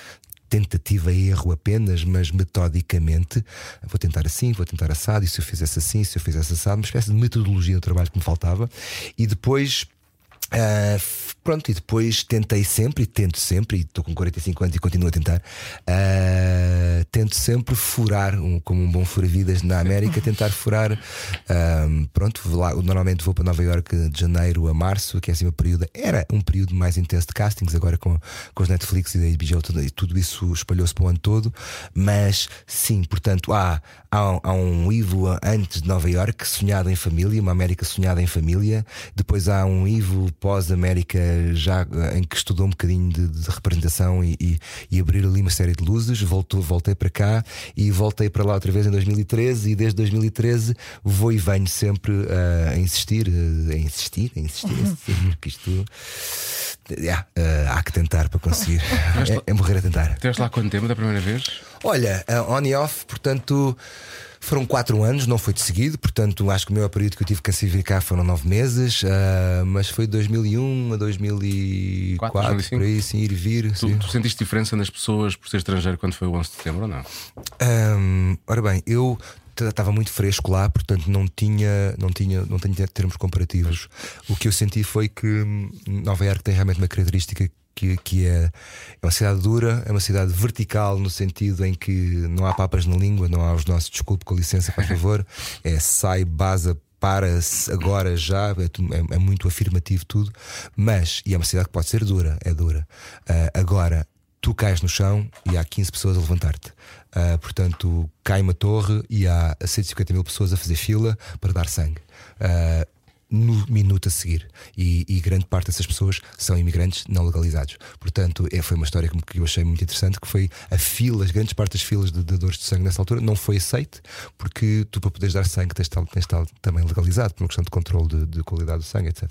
tentativa e erro apenas, mas metodicamente. Vou tentar assim, vou tentar assado, e se eu fizesse assim, se eu fizesse assado, uma espécie de metodologia do trabalho que me faltava. E depois. f- pronto, e depois tentei sempre, e tento sempre, e estou com 45 anos e continuo a tentar, ah, tento sempre furar, um- como um bom fura-vidas na América, [LAUGHS] tentar furar. ah, pronto, lá, normalmente vou para Nova Iorque de janeiro a março, que é assim um período, era um período mais intenso de castings, agora com, com os Netflix e da HBO, tudo, e tudo isso espalhou-se para o ano todo. Mas sim, portanto, há, há, um- há um Ivo antes de Nova Iorque, sonhado em família, uma América sonhada em família. Depois há um Ivo pós-América, já eh, em que estudou um bocadinho de, de representação e, e, e abrir ali uma série de luzes. Voltou, voltei para cá e voltei para lá outra vez em 2013. E desde 2013 vou e venho sempre eh, a insistir, eh, a insistir, a insistir, a insistir, que isto. Yeah, eh, há que tentar para conseguir. [LAUGHS] É, é morrer a tentar. Estiveste lá quanto tempo da primeira vez? Olha, on e off, portanto, Foram quatro anos, não foi de seguido, portanto acho que o meu período que eu tive que classificar foram nove meses, uh, mas foi de 2001 a 2004, 4, por aí, sim, ir e vir. Tu, tu, sentiste diferença nas pessoas por ser estrangeiro quando foi o 11 de setembro ou não? Um, ora bem, eu estava muito fresco lá, portanto não tinha, não tinha, não tinha termos comparativos. O que eu senti foi que hum, Nova Iorque tem realmente uma característica que, que é, é uma cidade dura, é uma cidade vertical no sentido em que não há papas na língua, não há os nossos desculpe com licença, por favor, [LAUGHS] é sai, basa, para-se agora já, é, é, é, muito afirmativo tudo, mas, e é uma cidade que pode ser dura, é dura. Uh, agora, tu cais no chão e há 15 pessoas a levantar-te. Uh, portanto, cai uma torre e há 150 mil pessoas a fazer fila para dar sangue. Uh, no minuto a seguir. E, e, grande parte dessas pessoas são imigrantes não legalizados. Portanto, é, foi uma história que eu achei muito interessante: que foi a fila, as grandes partes das filas de dadores de sangue nessa altura, não foi aceite, porque tu, para poderes dar sangue, tens de estar também legalizado, por uma questão de controle de, de qualidade do sangue, etc.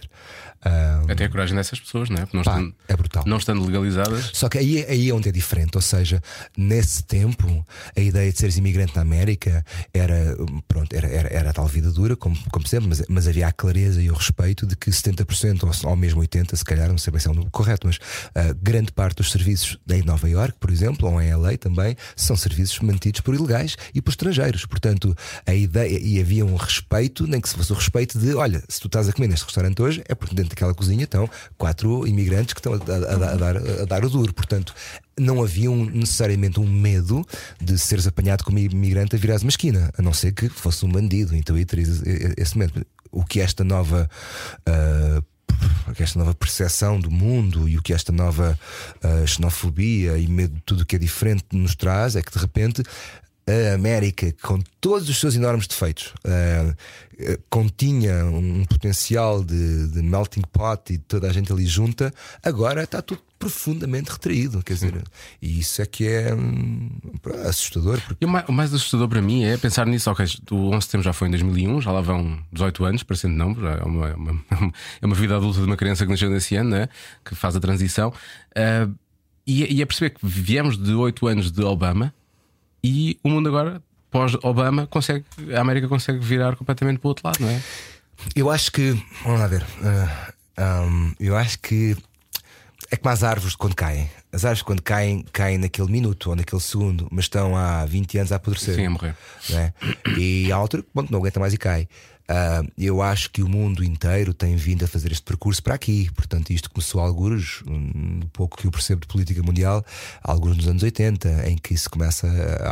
Um, Até a coragem dessas pessoas, não é? Não pá, estando, é brutal. Não estando legalizadas. Só que aí, aí é onde é diferente, ou seja, nesse tempo, a ideia de seres imigrante na América era, pronto, era, era, era tal vida dura, como, como sempre, mas, mas havia a clareza e o respeito de que 70% ou, ou mesmo 80%, se calhar, não sei bem se é o número correto, mas uh, grande parte dos serviços em Nova York, por exemplo, ou em LA também, são serviços mantidos por ilegais e por estrangeiros. Portanto, a ideia, e havia um respeito, nem que se fosse o respeito de, olha, se tu estás a comer neste restaurante hoje, é porque dentro daquela cozinha estão quatro imigrantes que estão a, a, a, dar, a dar o duro. Portanto, não havia um, necessariamente um medo de seres apanhado como imigrante a virares uma esquina, a não ser que fosse um bandido. Então aí terias esse medo. O que esta nova. Uh, esta nova percepção do mundo e o que esta nova uh, xenofobia e medo de tudo que é diferente nos traz é que de repente a América, com todos os seus enormes defeitos, uh, continha um potencial de, de, melting pot e toda a gente ali junta, agora está tudo profundamente retraído. Quer dizer, e isso é que é hum, assustador. Porque... O mais, o, mais, assustador para mim é pensar nisso. Ok, o 11 de setembro já foi em 2001, já lá vão 18 anos, parecendo não, é uma, é uma, [LAUGHS] é uma vida adulta de uma criança que nasceu nesse ano, né? que faz a transição. Uh, e, e é perceber que viemos de 8 anos de Obama e o mundo agora, pós-Obama, consegue, a América consegue virar completamente para o outro lado, não é? Eu acho que, vamos lá ver, uh, ah, um, eu acho que é como as árvores quando caem. As árvores quando caem, caem naquele minuto ou naquele segundo, mas estão há 20 anos a apodrecer. Sim, a morrer. É? E há outra que não aguenta mais e cai. Uh, eu acho que o mundo inteiro tem vindo a fazer este percurso para aqui. Portanto, isto começou alguns, um pouco que eu percebo de política mundial, alguns nos anos 80, em que se começa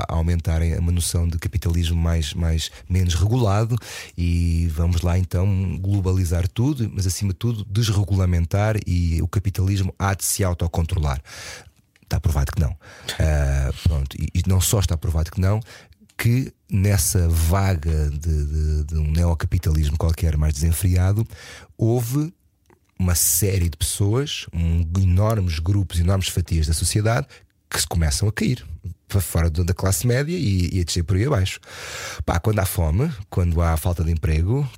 a aumentar uma noção de capitalismo mais, mais menos regulado e vamos lá então globalizar tudo, mas acima de tudo desregulamentar e o capitalismo há de se autocontrolar. Está provado que não. Uh, pronto, e, e, não só está provado que não, que nessa vaga de, de, de um neocapitalismo qualquer mais desenfreado, houve uma série de pessoas, um, enormes grupos, enormes fatias da sociedade que se começam a cair para fora da classe média e, e a descer por aí abaixo. Pá, quando há fome, quando há falta de emprego,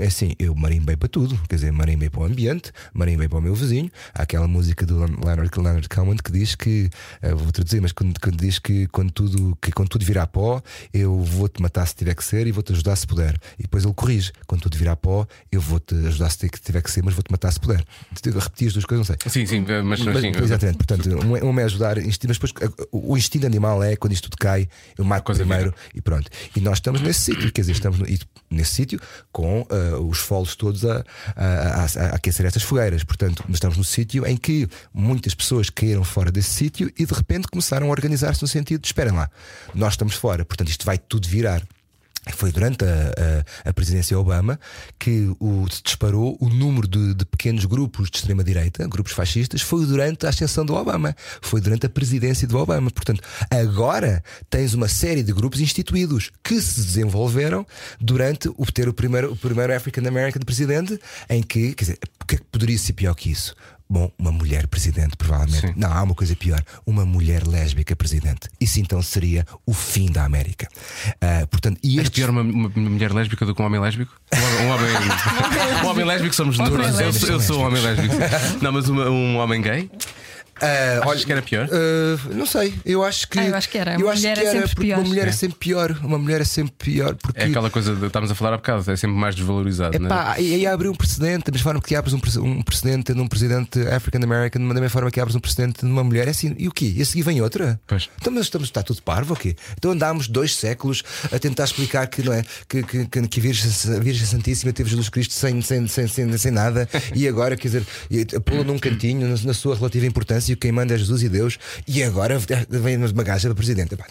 é assim, eu marimbei para tudo. Quer dizer, marimbei para o ambiente, marimbei para o meu vizinho. Há aquela música do Leonard, Leonard Cohen que diz que, eh, vou traduzir, mas quando, quando, diz que quando tudo, que quando tudo virar pó, eu vou-te matar se tiver que ser e vou-te ajudar se puder. E depois ele corrige: quando tudo virar pó, eu vou-te ajudar se tiver que ser, mas vou-te matar se puder. Repetir as duas coisas, não sei. Sim, sim, mas, mas sim, exatamente. Portanto, um é, um é ajudar, mas depois o instinto animal mal é quando isto tudo cai, eu marco primeiro e pronto. E nós estamos nesse sítio, quer dizer, estamos nesse sítio com uh, os folos todos a, a, a, a, aquecer estas fogueiras. Portanto, estamos no sítio em que muitas pessoas caíram fora desse sítio e de repente começaram a organizar-se no sentido de esperem lá, nós estamos fora, portanto, isto vai tudo virar. Foi durante a, a, a, presidência Obama que o, disparou o número de, de pequenos grupos de extrema-direita, grupos fascistas, foi durante a ascensão do Obama, foi durante a presidência do Obama. Portanto, agora tens uma série de grupos instituídos que se desenvolveram durante o ter o primeiro, o primeiro African American presidente, em que, quer dizer, o que é que poderia ser pior que isso? Bom, uma mulher presidente, provavelmente. Sim. Não, há uma coisa pior. Uma mulher lésbica presidente. Isso então seria o fim da América. Uh, portanto, e estes... É pior uma, uma, mulher lésbica do que um homem lésbico? Um homem, um homem [LAUGHS] lésbico somos nós. Eu, eu, sou um homem lésbico. [LAUGHS] Não, mas uma, um homem gay? Ah, Achas que era pior? ah, não sei, eu acho que. Ah, eu acho que era. Eu Uma acho mulher que é era sempre porque pior. uma mulher é É. sempre pior. Uma mulher é sempre pior porque. É aquela coisa de estávamos a falar há bocado, é sempre mais desvalorizado. não é? Epá, e aí abre um precedente, da mesma forma que abres um, um precedente tendo um presidente African American, da mesma forma que abres um precedente de uma mulher, é assim, e o quê? E a seguir vem outra? Pois. Então, mas estamos, está tudo parvo, o quê? Então andámos dois séculos a tentar explicar que não é que, que, que, que a, Virgem, a Virgem Santíssima teve Jesus Cristo sem, sem, sem, sem, sem nada, e agora, quer dizer, pô-la num cantinho, na, na sua relativa importância, e quem manda é Jesus e Deus, e agora vem uma gaja para presidente. Epá,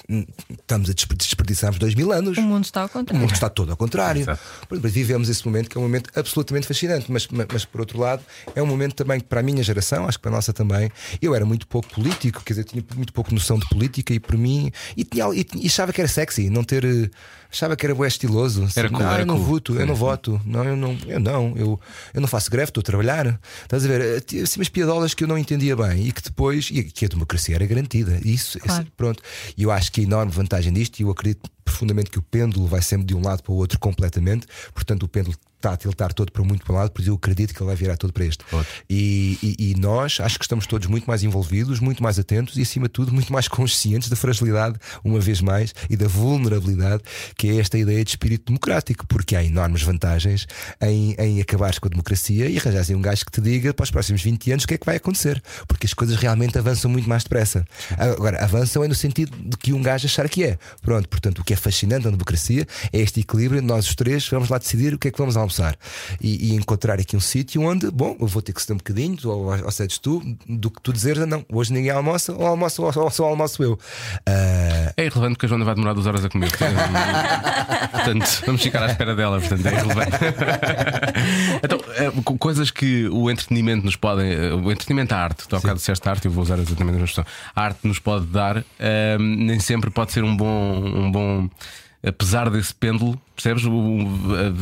estamos a desper- desperdiçarmos dois mil anos. O mundo está ao O contrário. mundo está todo ao contrário. Exemplo, vivemos esse momento que é um momento absolutamente fascinante, mas, mas, mas, por outro lado é um momento também que para a minha geração, acho que para a nossa também, eu era muito pouco político, quer dizer, tinha muito pouco noção de política e por mim e, tinha, e, e achava que era sexy, não ter. Achava que era bué estiloso. Era Assim, cool, não, era eu não cool. voto, eu não voto. Não, eu não, eu não, eu, eu não faço greve, estou a trabalhar. Estás a ver? Eh, tinha, Assim, umas piadolas que eu não entendia bem e que depois, e que a democracia era garantida. Isso, Claro. esse- Pronto. E eu acho que a enorme vantagem disto, e eu acredito profundamente que o pêndulo vai sempre de um lado para o outro completamente, portanto o pêndulo está a tiltar todo para muito para um lado, por isso eu acredito que ele vai virar todo para este. E, e- e nós acho que estamos todos muito mais envolvidos, muito mais atentos e, acima de tudo, muito mais conscientes da fragilidade, uma vez mais, e da vulnerabilidade, que é esta ideia de espírito democrático, porque há enormes vantagens em, em acabares com a democracia e arranjares um gajo que te diga para os próximos 20 anos o que é que vai acontecer, porque as coisas realmente avançam muito mais depressa. Agora, avançam é no sentido de que um gajo achar que é. Pronto, portanto, o que é fascinante na democracia é este equilíbrio, nós os três vamos lá decidir o que é que vamos almoçar e, e encontrar aqui um sítio onde, bom, eu vou ter que ceder um bocadinho, ou, ou cedes tu, do que tu dizeres, não, hoje ninguém almoça, ou almoço, ou, ou só almoço eu. Ah, É irrelevante porque a Joana vai demorar duas horas a comer. [LAUGHS] portanto, vamos ficar à espera dela, portanto, é irrelevante. [LAUGHS] então, é, co- coisas que o entretenimento nos podem. eh, O entretenimento, a arte, tu há bocado disseste arte, eu vou usar exatamente a mesma. A arte nos pode dar, eh, nem sempre pode ser um bom. Um bom Apesar desse pêndulo, percebes?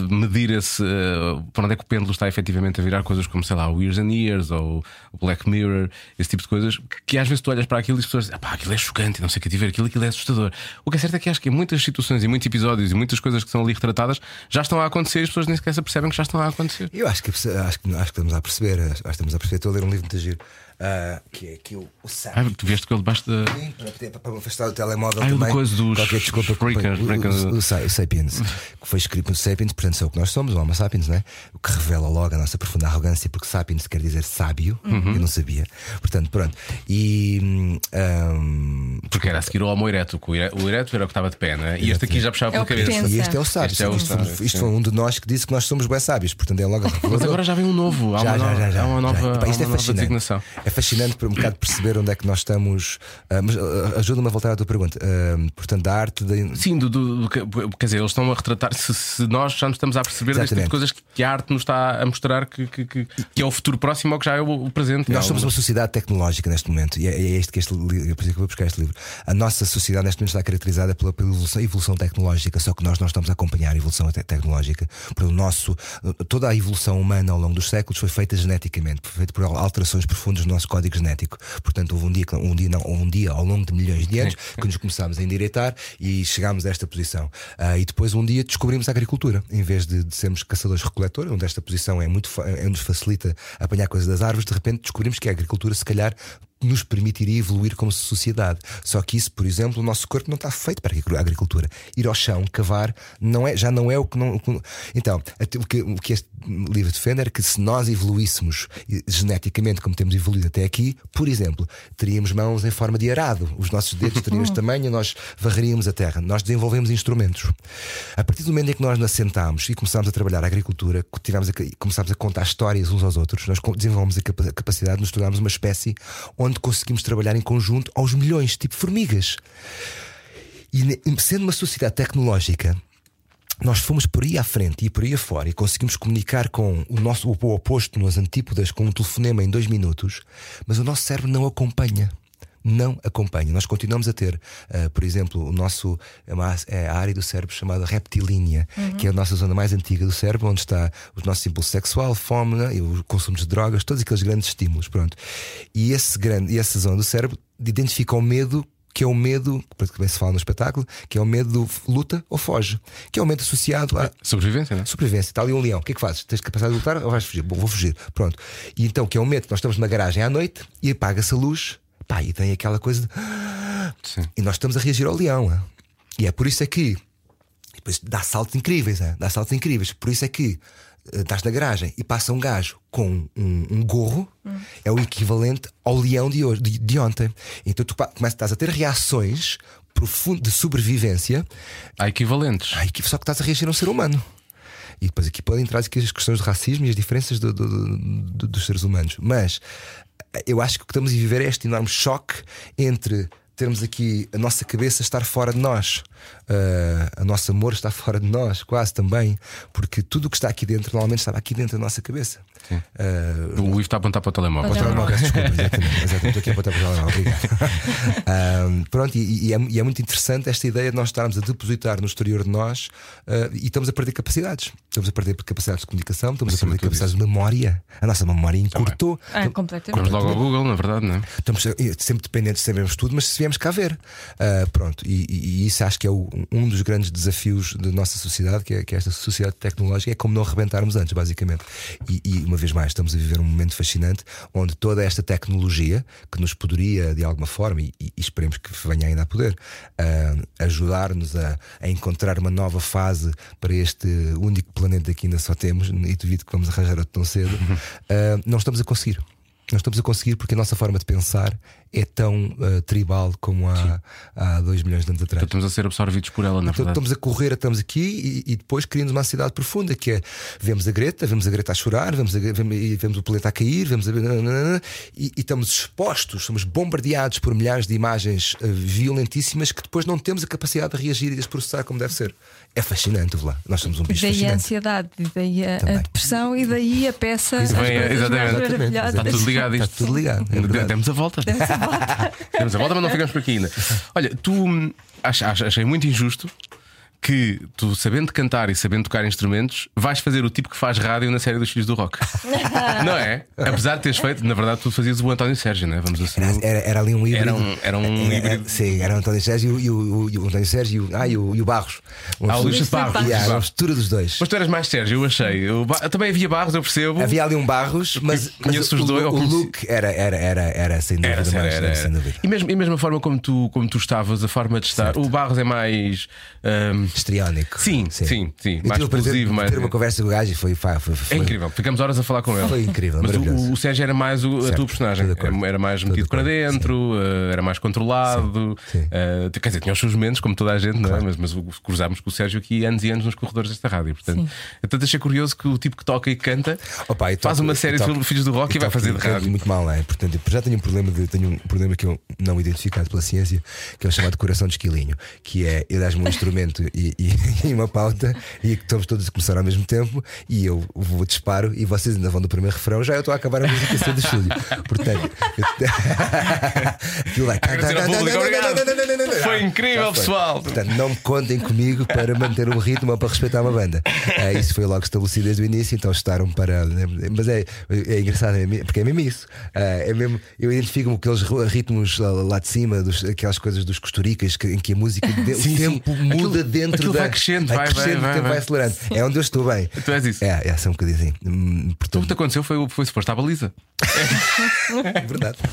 Medir esse. eh, para onde é que o pêndulo está efetivamente a virar coisas como, sei lá, o Years and Years ou o Black Mirror, esse tipo de coisas, que, que às vezes tu olhas para aquilo e as pessoas dizem, pá, aquilo é chocante, não sei o que tiver aquilo, aquilo é assustador. O que é certo é que acho que em muitas situações e muitos episódios e muitas coisas que são ali retratadas já estão a acontecer e as pessoas nem sequer se percebem que já estão a acontecer. eu acho que, acho, que, acho que estamos a perceber, acho que estamos a perceber. Estou a ler um livro muito giro, ah, que é aqui o, o Ah, Sábio. tu vieste com ele debaixo da. Sim, para, para me afastar do telemóvel Ah, também. coisa dos Qualquer desculpa Spreaker, o, Spreaker. o, o, o Sa- o Sapiens, que foi escrito no Sapiens, portanto, é o que nós somos, o Homo Sapiens, não é? O que revela logo a nossa profunda arrogância, porque Sapiens quer dizer sábio, Uhum. eu não sabia. Portanto, pronto. E. hum, hum, Porque era a seguir o Homo ereto, que o ere- o ereto era o que estava de pé, não é? E este aqui já puxava É pela que cabeça. pensa. e este é o sábio. Este é o isto, sábio, isto sim. foi um de nós que disse que nós somos bem sábios, portanto é logo a Mas agora já vem um novo, há Já, uma, já, nova, já, já, há uma já. nova, Epá, isto há é uma nova fascinante. designação. É fascinante para um bocado perceber onde é que nós estamos. ah, mas ah, ajuda-me a voltar à tua pergunta. Ah, portanto, da arte. Da... Sim, do, do- do que- quer dizer, eles estão a retratar. Se, se nós já nos estamos a perceber deste tipo de Exatamente. coisas que, que a arte nos está a mostrar que, que, que, que é o futuro próximo ou que já é o, o presente. Nós É somos uma sociedade tecnológica neste momento e é, é este que este livro, é por isso que eu vou buscar este livro. A nossa sociedade neste momento está caracterizada pela, pela evolução, evolução tecnológica, só que nós não estamos a acompanhar a evolução te- tecnológica. Pelo nosso, toda a evolução humana ao longo dos séculos foi feita geneticamente, foi feita por alterações profundas no nosso código genético. Portanto, houve um dia, um dia, não, um dia ao longo de milhões de anos que nos começámos a endireitar e chegámos a esta posição. Ah, e depois um dia descobrimos a agricultura, em vez de, de sermos caçadores-recoletores, onde esta posição é muito é, nos facilita apanhar coisas das árvores, de repente descobrimos que a agricultura, se calhar, nos permitiria evoluir como sociedade. Só que isso, por exemplo, o nosso corpo não está feito para a agricultura. Ir ao chão, cavar, não é, já não é o que não. o que- Então, o que, o que este livro defende era que se nós evoluíssemos eh, geneticamente como temos evoluído até aqui, por exemplo, teríamos mãos em forma de arado, os nossos dedos teriam este [LAUGHS] tamanho, nós varreríamos a terra. Nós desenvolvemos instrumentos. A partir do momento em que nós nos assentámos e começámos a trabalhar a agricultura, tivemos a, começámos a contar histórias uns aos outros, nós desenvolvemos a capacidade de nos tornarmos uma espécie onde conseguimos trabalhar em conjunto aos milhões, tipo formigas. E sendo uma sociedade tecnológica, nós fomos por aí à frente e por aí afora e conseguimos comunicar com o nosso o oposto nas antípodas com um telefonema em dois minutos, mas o nosso cérebro não acompanha. Não acompanha. Nós continuamos a ter, ah, por exemplo, o nosso é uma- é a área do cérebro chamada reptilínea, que é a nossa zona mais antiga do cérebro, onde está os nossos impulsos sexual, fome né, e o consumo de drogas, todos aqueles grandes estímulos. Pronto. E esse grande, e essa zona do cérebro identifica o medo que é o medo, que também se fala no espetáculo, que é o medo do luta ou foge, que é o medo associado à Sobrevivência, não é? sobrevivência. Está ali um leão, o que é que fazes? Tens capacidade de lutar ou vais fugir? Bom, vou fugir. Pronto. E então, que é o medo, nós estamos numa garagem à noite e apaga-se a luz, pá, e tem aquela coisa de. Sim. E nós estamos a reagir ao leão. hein? E é por isso é que. e Depois dá saltos incríveis, hein? dá saltos incríveis. Por isso é que eh, estás na garagem e passa um gajo com um, um gorro, é o equivalente ao leão de, hoje, de, de ontem. Então tu começas, estás a ter reações profundas de sobrevivência, Há equivalentes. só que estás a reagir a um ser humano. E depois aqui podem entrar aqui as questões de racismo e as diferenças do- do- do- dos seres humanos. Mas eu acho que o que estamos a viver é este enorme choque entre termos aqui a nossa cabeça estar fora de nós, eh, a nosso amor está [LAUGHS] fora de nós, quase também, porque tudo o que está aqui dentro normalmente estava aqui dentro da nossa cabeça. Eh, O Ivo está a apontar para o telemóvel. Para o Telemóvel, peço desculpa, exatamente, [LAUGHS] exatamente. Estou aqui a apontar para o telemóvel, obrigado. [LAUGHS] Ahm, pronto, e, e é, e é muito interessante esta ideia de nós estarmos a depositar no exterior de nós ah, e estamos a perder capacidades. Estamos a perder capacidades de comunicação, estamos Acima a de perder capacidades de memória. A nossa memória encurtou. Ah, completamente. Vamos logo ao Google, na verdade, não é? Estamos eh, sempre dependentes, sabemos tudo, mas se viemos cá ver. Ah, pronto, e, e- e isso acho que é o- um dos grandes desafios da nossa sociedade, que é, que é esta sociedade tecnológica, é como não arrebentarmos antes, basicamente. E, e, uma vez mais, estamos a viver um momento fascinante onde toda esta tecnologia que nos poderia, de alguma forma, e, e esperemos que venha ainda a poder, ah, ajudar-nos a, a encontrar uma nova fase para este único planeta que ainda só temos, e duvido que vamos arranjar outro tão cedo, [LAUGHS] ah, não estamos a conseguir. Não estamos a conseguir porque a nossa forma de pensar é tão ah, tribal como há, há dois milhões de anos atrás. Portanto, estamos a ser absorvidos por ela, na Então, verdade. estamos a correr, estamos aqui e, e depois criamos uma ansiedade profunda que é vemos a Greta, vemos a Greta a chorar, vemos, a- vemos, vemos o planeta a cair, vemos a, e, e estamos expostos, somos bombardeados por milhares de imagens eh, violentíssimas que depois não temos a capacidade de reagir e de as processar como deve ser. É fascinante, lá. Nós somos um bicho Daí a fascinante. ansiedade, daí a, a depressão e daí a peça. mais exatamente. maravilhosas. Está tudo ligado Está isto. tudo ligado, é verdade. Demos a volta. Demos [LAUGHS] a volta, mas não ficamos por aqui ainda. Olha, tu hum, ach- ach- achei muito injusto que tu, sabendo cantar e sabendo tocar instrumentos, vais fazer o tipo que faz rádio na série dos Filhos do Rock. [LAUGHS] não é? Apesar de teres feito, na verdade, tu fazias o António Sérgio, não é? Vamos assumir. Era, era ali um híbrido. Era um- era um é, híbrido. Sim, era o António Sérgio e o, e o António Sérgio e o, ah, e o, e o Barros. Uma Ah, o Luís Barros. Yeah, Barros. uma mistura dos dois. Mas tu eras mais Sérgio, eu achei. O Ba- Também havia barros, eu percebo. Havia ali um Barros, mas, mas o, os dois, o, o look era, era, era, era sem dúvida. Era, mais, era, era, sem dúvida. E mesmo, e mesmo a forma como tu, como tu estavas, a forma de estar. O Barros é mais. hum, Histriónico. Sim, sim, sim. Eu Mais explosivo, de mais- ter uma conversa com o gajo e foi, foi, foi, é foi- incrível. Ficamos horas a falar com ele. Foi incrível, Mas o, o Sérgio era mais o- a Certo, tua personagem. Era, era mais metido para acordo, dentro, eh, era mais controlado. Sim, sim. eh, quer dizer, tinha os seus momentos, como toda a gente, não é? Mas, mas cruzámos com o Sérgio aqui anos e anos nos corredores desta rádio. Portanto, Sim. achei curioso que o tipo que toca e canta Opa, eu faz toco- uma série toco- de filhos do rock e vai toco fazer de rádio. muito mal, não é? Portanto, eu já tenho um problema de, tenho um problema que eu não identificado pela ciência, que é o chamado coração de esquilinho, que é eu dás-me um instrumento e, e- e [LAUGHS] uma pauta e que estamos todos a começar ao mesmo tempo e eu vou disparo e vocês ainda vão do primeiro refrão, já eu estou a acabar a música cedo do estúdio. Portanto, [LAUGHS] aquilo vai. Foi incrível, foi. pessoal. Portanto, não me contem comigo para manter um ritmo ou para respeitar uma banda. Ah, isso foi logo estabelecido desde o início, então estaram para. Mas é, é engraçado, é porque é mesmo isso. Ah, é mesmo, eu identifico-me com aqueles ritmos lá- de cima, dos, aquelas coisas dos costuricas que- em que a música, [LAUGHS] de- Sim, o sim. tempo muda Aquilo- dentro aquilo da. vai crescendo, vai, crescendo, vai, tempo vai, vai acelerando. É onde eu estou bem. Tu és isso. É, é, só um bocadinho assim. Hum, o que te aconteceu foi, foi se foste à baliza. [LAUGHS] é verdade. [LAUGHS]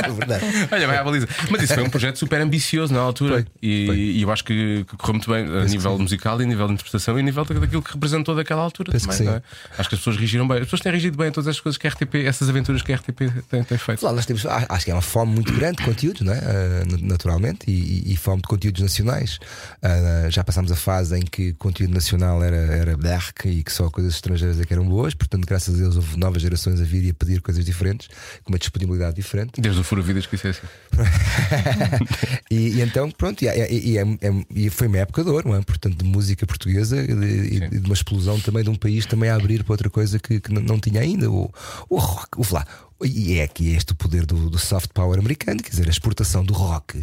É verdade. Olha, vai à baliza. Mas isso foi um projeto super ambicioso na altura. Foi, e, foi. e eu acho que, que correu muito bem a nível musical e a nível de interpretação e a nível daquilo que representou daquela altura. Penso também, que não é? Acho que as pessoas reagiram bem. As pessoas têm reagido bem a todas as coisas que a RTP, essas aventuras que a RTP tem, tem feito. Lá nós temos, ah, acho que é uma fome muito grande de conteúdos, não é? Ah, na- naturalmente, e, e- fome de conteúdos nacionais. Ah, já passámos a fase em que conteúdo nacional era, era berk e que só coisas estrangeiras é que eram boas, portanto, graças a Deus, houve novas gerações a vir e a pedir coisas diferentes, com uma disponibilidade diferente. Desde o Furo Vidas que isso é assim. [LAUGHS] e, e então, pronto, e, e- e é- é- e foi uma época de ouro, não é? portanto, de música portuguesa e de, e de uma explosão também de um país também a abrir para outra coisa que, que não- não tinha ainda. O, o rock, o lá. E é aqui este o poder do, do soft power americano, quer dizer, a exportação do rock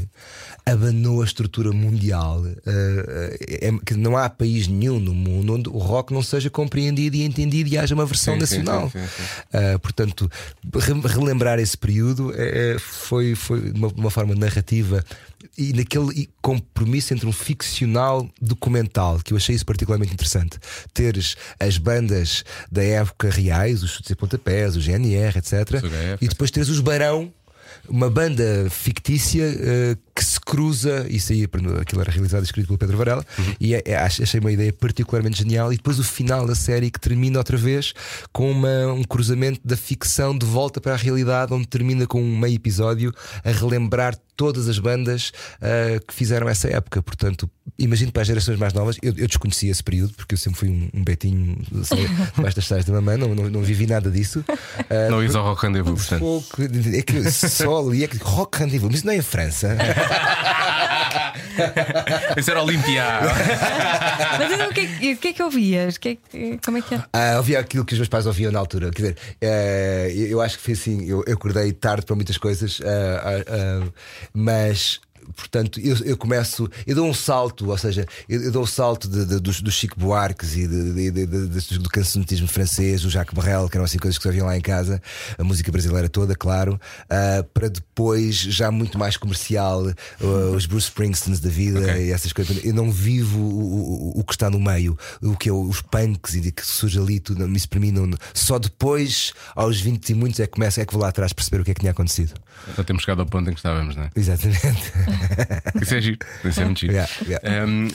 abanou a estrutura mundial. eh, é- que não há país nenhum no mundo onde o rock não seja compreendido e entendido e haja uma versão Sim, nacional. sim, sim. Uh, portanto, re- relembrar esse período é, foi, foi de uma, uma forma narrativa e naquele compromisso entre um ficcional documental, que eu achei isso particularmente interessante. Teres as bandas da época reais, os chutes e pontapés, o GNR, etc. E depois teres os Barão. Uma banda fictícia eh, que se cruza, isso aí aquilo era realizado e escrito pelo Pedro Varela, e é- é- ach- achei uma ideia particularmente genial. E depois o final da série que termina outra vez com uma- um cruzamento da ficção de volta para a realidade, onde termina com um meio episódio a relembrar todas as bandas ah, que fizeram essa época. Portanto, imagino para as gerações mais novas, eu, eu desconhecia esse período, porque eu sempre fui um, um betinho assim, [LAUGHS] debaixo das saias da mamãe, não, não, não vivi nada disso. Ah, Não ias ao Rock Rendezvous, portanto. pouco, é que só ali é que rock rendezvous, mas isso não é em França. [LAUGHS] Isso era Olimpia. [LAUGHS] Mas então, o que, é que- o que é que ouvias? O que é que- como é que é? Ah, ouvia aquilo que os meus pais ouviam na altura. Quer dizer, eh, eu eu acho que foi assim. Eu, eu acordei tarde para muitas coisas, ah, ah, mas. Portanto, eu, eu começo, eu dou um salto, ou seja, eu, eu dou o salto de, de- dos, dos Chico Buarques e de, de- do cancionetismo francês, do Jacques Brel, que eram assim coisas que se ouviam lá em casa, a música brasileira toda, claro, ah, para depois, já muito mais comercial, ah, os Bruce Springsteens da vida Ok. e essas coisas. Eu não vivo o, o, o que está no meio, o que é os punks e que surge ali, tudo, isso para mim não. Só depois, aos 20 e muitos, é que começa, é que vou lá atrás perceber o que é que tinha acontecido. Então temos chegado ao ponto em que estávamos, não é? Exatamente. [LAUGHS] [LAUGHS] Isso é giro. Isso é muito giro. Yeah, yeah. Um,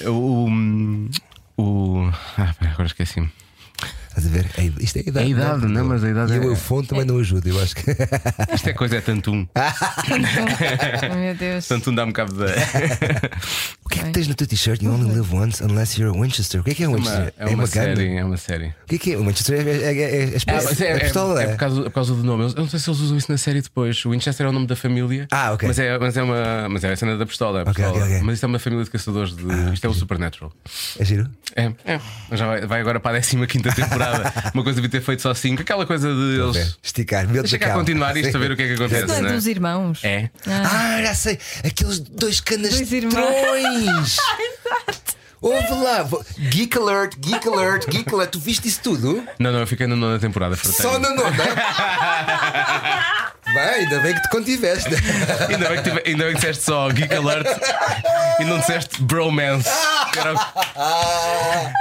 o. o ah, agora esqueci-me. Estás a ver? É, isto é a idade. É a idade, não, mas a idade E é- o eufone também não ajuda, eu acho que. [LAUGHS] Isto é coisa, é tanto um. Oh, meu Deus. Tanto um dá bocado de. [LAUGHS] o que é que tens na tua t-shirt? You only live once unless you're a Winchester. O que é que é um Winchester? é uma gun? série. É uma série. O que é que é? O Winchester é, é, é, é, Ah, é, é, é é- pistola. é por, causa, por causa do nome. Eu não sei se eles usam isso na série depois. O Winchester é o nome da família. Ah, ok. Mas é, mas é, uma, mas é a cena da pistola. é a Ok, pistola. ok, ok. Mas isto é uma família de caçadores de. isto é o Supernatural. É giro? É, é. Mas Já vai, vai agora para a 15 temporada. [LAUGHS] uma coisa devia ter feito só 5. Aquela coisa de Ok. eles. Esticar, meu Deixa cá continuar isto a ver o que é que acontece. Não é não é? dos irmãos. É. Ah, já sei. Aqueles dois canastrões. Dois irmãos. [LAUGHS] Ouve lá. Geek Alert, Geek Alert, Geek Alert. Tu viste isso tudo? Não, não, eu fiquei na nona temporada. Só na nona. [LAUGHS] Bem, ainda bem que te contiveste. Ainda bem que, tive, ainda bem que disseste só Geek Alert e não disseste Bromance. Era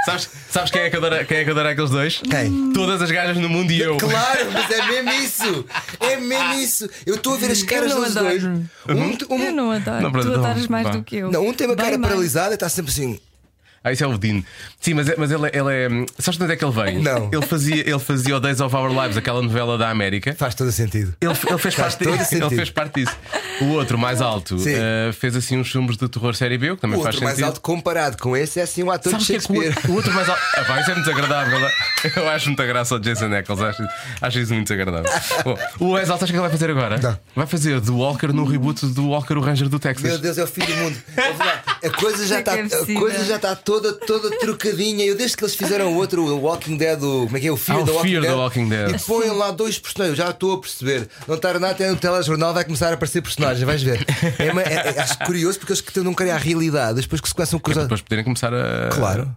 sabes, sabes quem, é que adora, quem é que adora aqueles dois? Quem? Todas as gajas no mundo e eu. Claro, mas é mesmo isso. É mesmo isso. Eu estou a ver as caras eu não dos adoro. dois. Um, um- Eu não adoro. Não, tu não, adoras mais do que eu. não, um tem uma cara paralisada e está sempre assim. Ah, isso é o Dean. Sim, mas, é- mas ele, é- ele é. Sabes de onde é que ele veio? Não. Ele fazia, ele fazia o Days of Our Lives, aquela novela da América. Faz todo sentido. Ele, ele fez Faz parte todo disso. sentido. [LAUGHS] Ele fez parte disso. O outro, mais alto, eh, fez assim uns filmes de terror série B, o que também O faz outro mais alto comparado com esse é assim um ator Sabes de que é que o Shakespeare. outro- o outro mais alto. [LAUGHS] Ah, pá, isso é muito desagradável. Eu acho muita graça ao Jason Eccles. Acho, acho isso muito desagradável. Bom, o mais alto, sabes o que ele vai fazer agora? Não. Vai fazer do Walker no reboot do Walker, o Ranger do Texas. Meu Deus, é o fim do mundo. A coisa já É está é a coisa já está toda, toda trocadinha. Eu desde que eles fizeram o outro, o Walking Dead, o, como é que é? O Fear, Ah, o da Walking, Walking Dead. E põem lá dois personagens. Eu já estou a perceber. Não está nada, até no telejornal vai começar a aparecer personagens. Vais ver. É, uma- é- é- acho curioso porque eles que não querem a realidade. Depois que se começam a Que é cruzar. depois poderem começar a. Claro.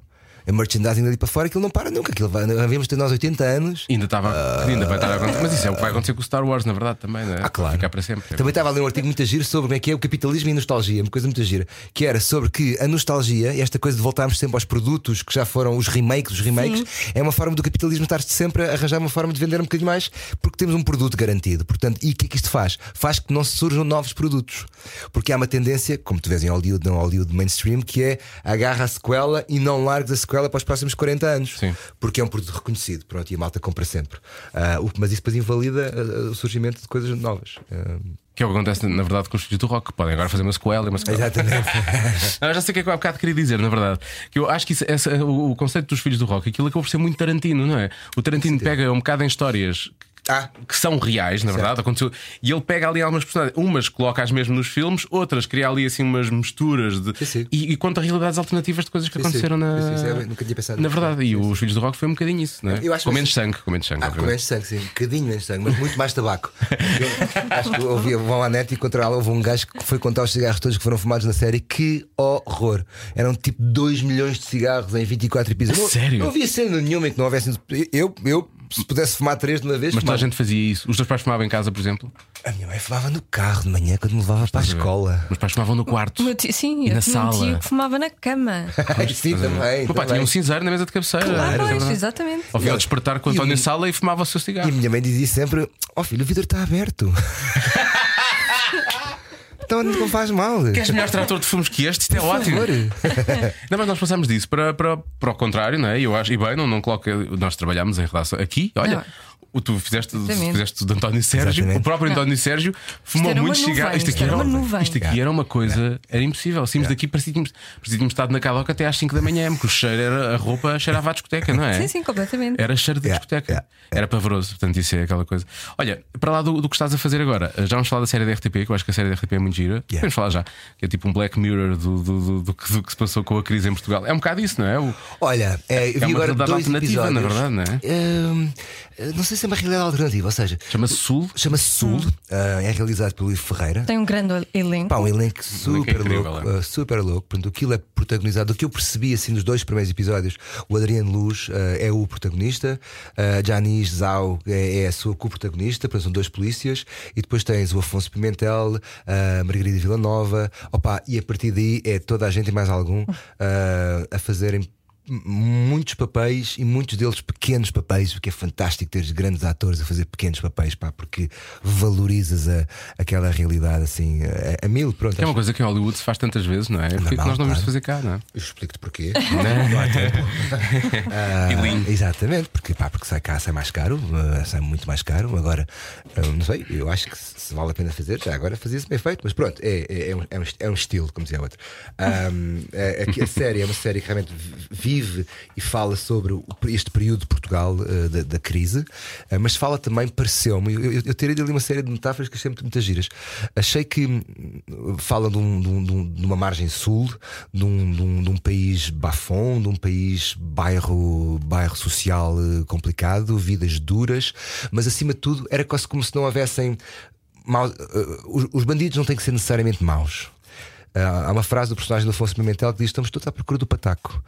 A merchandising dali para fora, aquilo não para nunca. Aquilo vai, devemos ter nós 80 anos. Ainda, estava, ainda vai estar a acontecer. Mas isso é o que vai acontecer com o Star Wars, na verdade, também, né? Ah, claro. Vai ficar para sempre. Também estava a ler um artigo muito giro sobre como é que é o capitalismo e a nostalgia, uma coisa muito gira, que era sobre que a nostalgia, esta coisa de voltarmos sempre aos produtos que já foram os remakes, os remakes, é uma forma do capitalismo estar sempre a arranjar uma forma de vender um bocadinho mais porque temos um produto garantido. Portanto, e o que é que isto faz? Faz que não se surjam novos produtos. Porque há uma tendência, como tu vês em Hollywood, não Hollywood mainstream, que é agarra a sequela e não largues a sequela para os próximos 40 anos. Sim. Porque é um produto reconhecido, pronto, e a malta compra sempre. Ah, o- mas isso depois invalida ah, o surgimento de coisas novas. Ah, Que é o que acontece, na verdade, com os filhos do rock. Podem agora fazer uma sequela e uma sequela. Exatamente. [LAUGHS] Não, já sei o que é que eu há bocado queria dizer, na verdade. Que eu acho que isso- essa- o, o conceito dos filhos do rock, aquilo acabou por ser muito Tarantino, não é? O Tarantino pega um bocado em histórias ah, que são reais, na verdade, aconteceu. E ele pega ali algumas personagens, umas coloca-as mesmo nos filmes, outras cria ali assim umas misturas de. Sim, sim. E, e conta realidades alternativas de coisas que Sim, aconteceram na. Eu nunca tinha pensado Na verdade, e os filhos do rock foi um bocadinho isso, não é? Eu acho com que- menos sangue, com menos sangue, ah, com menos sangue, sim, um bocadinho menos sangue, mas muito mais tabaco. [LAUGHS] Acho que ouvi, vão à net e encontraram houve um gajo que foi contar os cigarros todos que foram fumados na série. Que horror! Eram tipo 2 milhões de cigarros em 24 episódios. Sério? Não havia cena nenhuma em que não houvesse. Eu, eu se pudesse fumar três de uma vez, Mas toda a gente fazia isso. Os teus pais fumavam em casa, por exemplo? A minha mãe fumava no carro de manhã quando me levava para a escola. Meus pais fumavam no quarto. Tio- sim, E na um sala? tio que fumava na cama. [LAUGHS] Sim, também. O meu pai tinha um cinzeiro na mesa de cabeceira. Ah, é pois, exatamente. Ouvia ao eu- despertar com o António o- Sala e fumava o seu E a cigarro. minha mãe dizia sempre: Ó filho, o vidro está aberto. [LAUGHS] então não faz mal. Queres melhor trator de fumos que este? Isto é Por ótimo. favor. [LAUGHS] Não, mas nós passamos disso para, para, para o contrário, não é? Eu acho, e bem, não, não coloca. Nós trabalhámos em redação aqui, olha. Não. O tu fizeste, fizeste o de António Sérgio, Exatamente. o próprio António Sérgio fumou muito cigarro. Isto aqui era era, uma nuvem. isto aqui era uma coisa, era impossível. Saímos daqui, parecia que tínhamos, estado na Caloca até às 5 da manhã, porque o cheiro era a roupa cheirava à discoteca, não é? Sim, sim, completamente. Era cheiro de discoteca. Era pavoroso, portanto, isso é aquela coisa. Olha, para lá do, do que estás a fazer agora, já vamos falar da série da RTP, que eu acho que a série da RTP é muito gira. Podemos falar já, que é tipo um Black Mirror do, do, do, do que, do que se passou com a crise em Portugal. É um bocado isso, não é? O, Olha, é, eu vi uma agora realidade dois alternativa, na verdade, não é? Hum, não sei se é uma realidade alternativa, ou seja, Chama-se Sul. chama-se Sul, ah, é realizado pelo Ivo Ferreira. Tem um grande elenco. Pá, um elenco super incrível, louco, é. uh, super louco. Portanto, aquilo é protagonizado. O que eu percebi assim nos dois primeiros episódios, o Adriano Luz uh, é o protagonista, uh, Janice Zhao é, é a sua co-protagonista, portanto, são dois polícias, e depois tens o Afonso Pimentel, a Margarida Villanova, opa, e a partir daí é toda a gente e mais algum uh, a fazerem muitos papéis e muitos deles pequenos papéis, o que é fantástico ter grandes atores a fazer pequenos papéis, pá, porque valorizas a, aquela realidade assim a, a mil. Pronto, é uma acho- coisa que em Hollywood se faz tantas vezes, não é? Porque que Normal, nós não vamos claro. fazer cá, não é? Eu explico-te porquê. Né? Não há tempo. [LAUGHS] Ah, Bilingue. exatamente, porque, pá, porque sai cá, sai mais caro, ah, sai muito mais caro. Agora, ah, não sei, eu acho que se, se vale a pena fazer, já agora fazia-se bem feito, mas pronto, é, é, é um, é, um, é um estilo, como dizia a outro. Ah, é- aqui a série é uma série que realmente vive e fala sobre este período de Portugal ah, da, da crise, ah, mas fala também, pareceu-me, eu, eu, eu tirei uma série de metáforas que achei muito, muito giras. Achei que hum, fala de, um- de um- de um- uma margem sul, de um, de um- de um país bafão, de um país bairro, bairro social eh, complicado, vidas duras, mas acima de tudo era quase como se não houvessem. maus- eh, os, os bandidos não têm que ser necessariamente maus. Há uma frase do personagem do Afonso Pimentel que diz: Estamos todos à procura do pataco.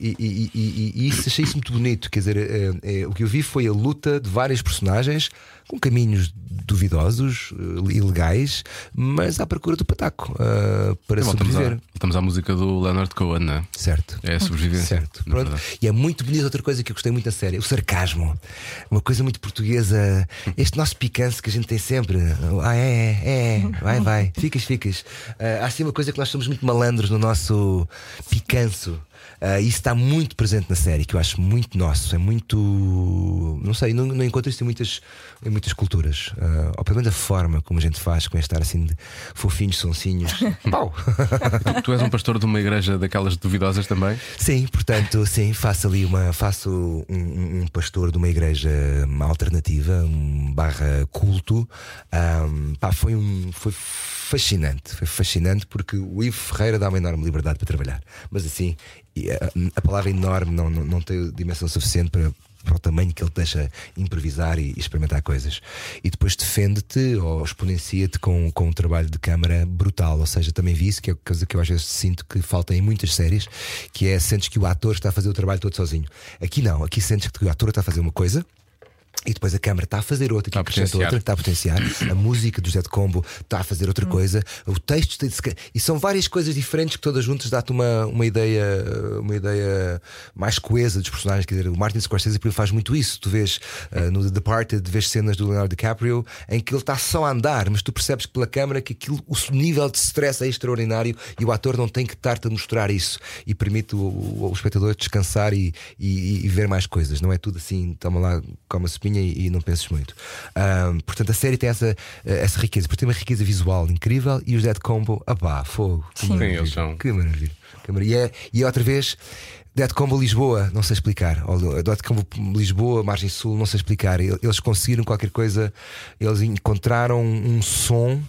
E, e- e- e- e isso achei isso muito bonito. Quer dizer, eh, eh, o que eu vi foi a luta de vários personagens com caminhos duvidosos, eh, ilegais, mas à procura do pataco ah, para à, sobreviver. voltamos à música do Leonard Cohen, não é? Certo. É a sobrevivência. Certo. na Pronto. E é muito bonito outra coisa que eu gostei muito da série, o sarcasmo. Uma coisa muito portuguesa. Este nosso picância que a gente tem sempre. Ah, é, é, é. Vai, vai. Ficas, ficas. Ah, há assim uma coisa que nós somos muito malandros no nosso picanço. Ah, isso está muito presente na série, que eu acho muito nosso. É muito. Não sei, não, não encontro isso em muitas, em muitas culturas. Ah, ou pelo menos a forma como a gente faz com este ar assim de fofinhos, sonsinhos. [LAUGHS] Pau! Tu, tu és um pastor de uma igreja daquelas duvidosas também? Sim, portanto, sim, faço ali uma. Faço um, um- um pastor de uma igreja hum, alternativa, um barra culto. Ahm, pá, foi um. Foi fascinante. Foi fascinante porque o Ivo Ferreira dá uma enorme liberdade para trabalhar. Mas assim, e a, a palavra enorme não, não, não tem dimensão suficiente para. Para o tamanho que ele deixa improvisar e, e experimentar coisas. E depois defende-te ou exponencia-te com, com um trabalho de câmara brutal. Ou seja, também vi isso, que é coisa que eu às vezes sinto que falta em muitas séries, que é sentes que o ator está a fazer o trabalho todo sozinho. Aqui não, aqui sentes que o ator está a fazer uma coisa. E depois a câmara está a fazer outra, que Está a potenciar. outra, está a potenciar. A música do Zé de Combo está a fazer outra coisa. O texto se- e são várias coisas diferentes que todas juntas dá-te uma, uma ideia, uma ideia mais coesa dos personagens. Quer dizer, o Martin Scorsese exemplo, faz muito isso. Tu vês uh, no The Departed, vês cenas do Leonardo DiCaprio em que ele está só a andar, mas tu percebes pela câmara que aquilo, o nível de stress é extraordinário e o ator não tem que estar-te a mostrar isso e permite o, o- o espectador descansar e, e- e ver mais coisas. Não é tudo assim, toma lá, come a sopinha e, e não penses muito. Ahm, portanto, a série tem essa, essa riqueza, porque tem uma riqueza visual incrível e os Dead Combo, apá, fogo. Que. Sim, eles são. Que maravilha. Que maravilha. E, é, e é outra vez. Dead Combo Lisboa, não sei explicar. Ou Dead Combo Lisboa, Margem Sul, não sei explicar. Eles conseguiram qualquer coisa, eles encontraram um som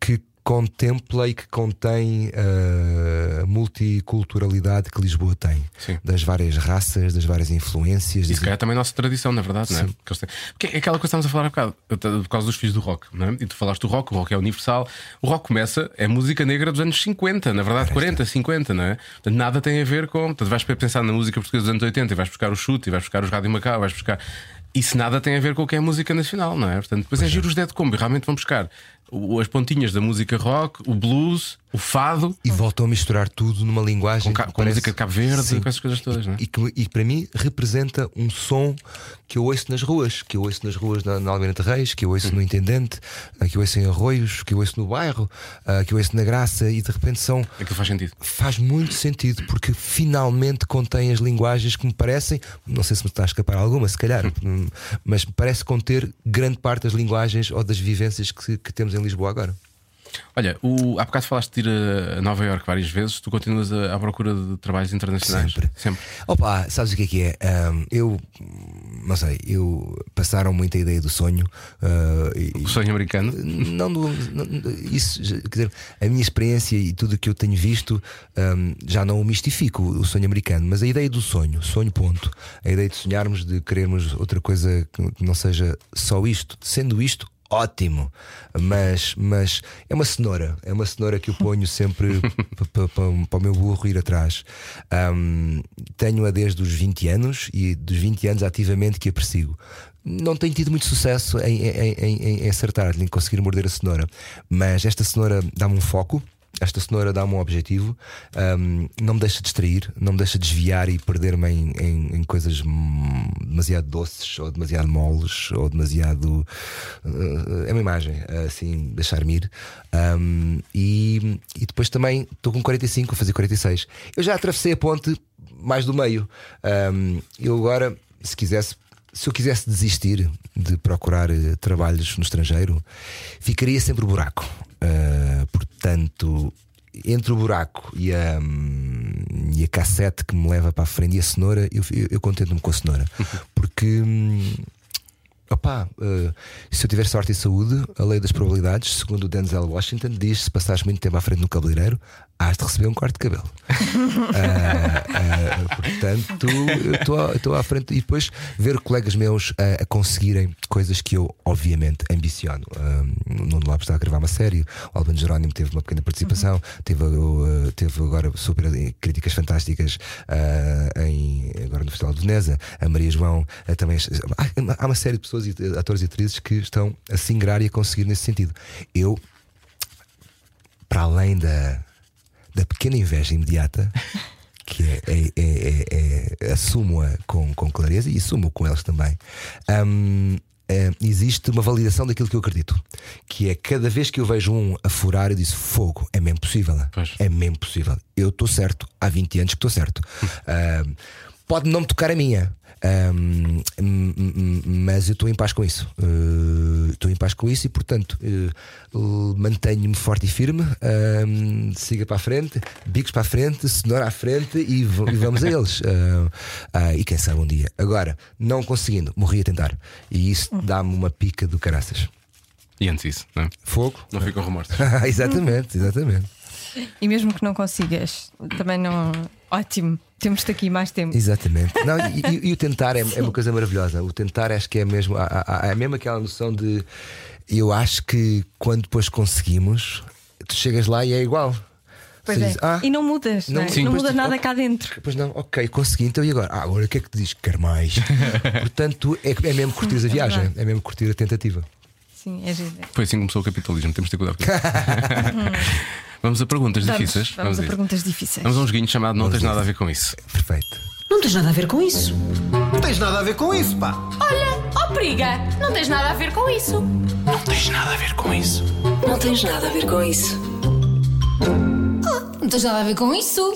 que contempla e que contém uh, a multiculturalidade que Lisboa tem, Sim. das várias raças, das várias influências. Isso calhar também é a nossa tradição, na verdade, não é? Porque, é aquela coisa que estávamos a falar há bocado, por causa dos filhos do rock, não é? E tu falaste do rock, o rock é universal. O rock começa, é música negra dos anos 50, na verdade, 40, 50, não é? Portanto, nada tem a ver com. Portanto, vais pensar na música portuguesa dos anos 80 e vais buscar o chute, e vais buscar os Rádio Macau, vais buscar. Isso nada tem a ver com o que é música nacional, não é? Portanto, depois é giro os Dead Combo realmente vão buscar as pontinhas da música rock, o blues, o fado, E voltam a misturar tudo numa linguagem com, ca- com a parece- música de Cabo Verde, Sim. com essas coisas todas, não é? e que e para mim representa um som que eu ouço nas ruas, que eu ouço nas ruas na, na Almeida de Reis, que eu ouço no Intendente, ah, que eu ouço em Arroios, que eu ouço no bairro, ah, que eu ouço na Graça e de repente são Aquilo faz sentido. faz muito sentido porque finalmente contém as linguagens que me parecem, não sei se me está a escapar alguma, se calhar, hum, mas me parece conter grande parte das linguagens ou das vivências que, que temos em Lisboa agora. Olha, o, há bocado falaste de ir a- Nova Iorque várias vezes, tu continuas à procura de trabalhos internacionais? Sempre. Sempre. Opa, sabes o que é que é? Ahm, eu não sei, eu passaram muito a ideia do sonho. ah, e- O sonho americano. não, do- não- isso, quer dizer, a minha experiência e tudo o que eu tenho visto ahm, já não o mistifico o sonho americano, mas a ideia do sonho, sonho ponto, a ideia de sonharmos, de querermos outra coisa que não seja só isto, sendo isto. Ótimo, mas, mas é uma cenoura, é uma cenoura que eu ponho sempre [LAUGHS] para o meu burro ir atrás. Ahm, Tenho-a desde os 20 anos e dos 20 anos ativamente que a persigo. Não tenho tido muito sucesso em, em, em, em acertar, em conseguir morder a cenoura, mas esta cenoura dá-me um foco. Esta cenoura dá-me um objetivo, ahm, não me deixa distrair, não me deixa desviar e perder-me em, em, em coisas hum, demasiado doces ou demasiado moles ou demasiado. eh, é uma imagem, assim, deixar-me ir. Ahm, e, e depois também estou com 45, vou fazer 46. Eu já atravessei a ponte mais do meio. Ahm, eu agora, se quisesse se eu quisesse desistir de procurar eh, trabalhos no estrangeiro, ficaria sempre buraco. Ah, portanto, entre o buraco e a, hum, e a cassete que me leva para a frente e a cenoura, eu, eu, eu contento-me com a cenoura. [LAUGHS] Porque. hum, Opá, eh, se eu tiver sorte e saúde, a lei das probabilidades, segundo o Denzel Washington, diz: se passares muito tempo à frente no cabeleireiro, has de receber um corte de cabelo. [LAUGHS] Ah, ah, portanto, eu estou- à frente e depois ver colegas meus a, a conseguirem coisas que eu, obviamente, ambiciono. O Nuno Lopes está a gravar uma série, o Albano Jerónimo teve uma pequena participação, teve, uh, teve agora super eh, críticas fantásticas em, agora no Festival de Veneza. A Maria João também. Há, há uma série de pessoas, atores e atrizes, que estão a se ingrar e a conseguir nesse sentido. Eu, para além da, da pequena inveja imediata, que é, é- é- é- é- assumo-a com, com clareza e assumo com eles também. hum, é, existe uma validação daquilo que eu acredito, que é cada vez que eu vejo um a furar, eu disse fogo, é mesmo possível, Pois. é mesmo possível. Eu estou certo, há 20 anos que estou certo. Hum, pode não me tocar a minha. hum, hum, hum, mas eu estou em paz com isso. Uh, Estou em paz com isso e, portanto, uh, uh, mantenho-me forte e firme. hum, siga para a frente, bicos para a frente, cenoura à frente e, e vamos a eles. Uh, [LAUGHS] e quem sabe um dia. Agora, não conseguindo, morri a tentar. E isso dá-me uma pica do caraças. E antes isso, não é? Fogo? Não ficam remorsos. [LAUGHS] exatamente, exatamente. E mesmo que não consigas, também não. Ótimo, temos-te aqui mais tempo. Exatamente. Não, e, e- o [LAUGHS] tentar é, é uma coisa maravilhosa. O tentar acho que é mesmo, há, é mesmo aquela noção de eu acho que quando depois conseguimos, tu chegas lá e é igual. Pois é. diz, ah, E não mudas, não- não, é? não nada cá dentro. Pois não, ok, consegui, então e agora? Ah, agora o que é que te diz? Quer mais. [LAUGHS] Portanto, é, é mesmo curtir a viagem, verdade. é mesmo curtir a tentativa. Sim, é giro. Foi assim que começou o capitalismo, temos de ter cuidado com isso. [LAUGHS] Vamos a perguntas Vamos, difíceis. vamos a isso. perguntas difíceis. Vamos a um joguinho chamado Não Vamos tens a nada a ver com isso. Perfeito. Não tens nada a ver com isso. Não tens nada a ver com isso, pá. Olha, ó periga, não tens nada a ver com isso. Não tens nada a ver com isso. Não tens nada a ver com isso.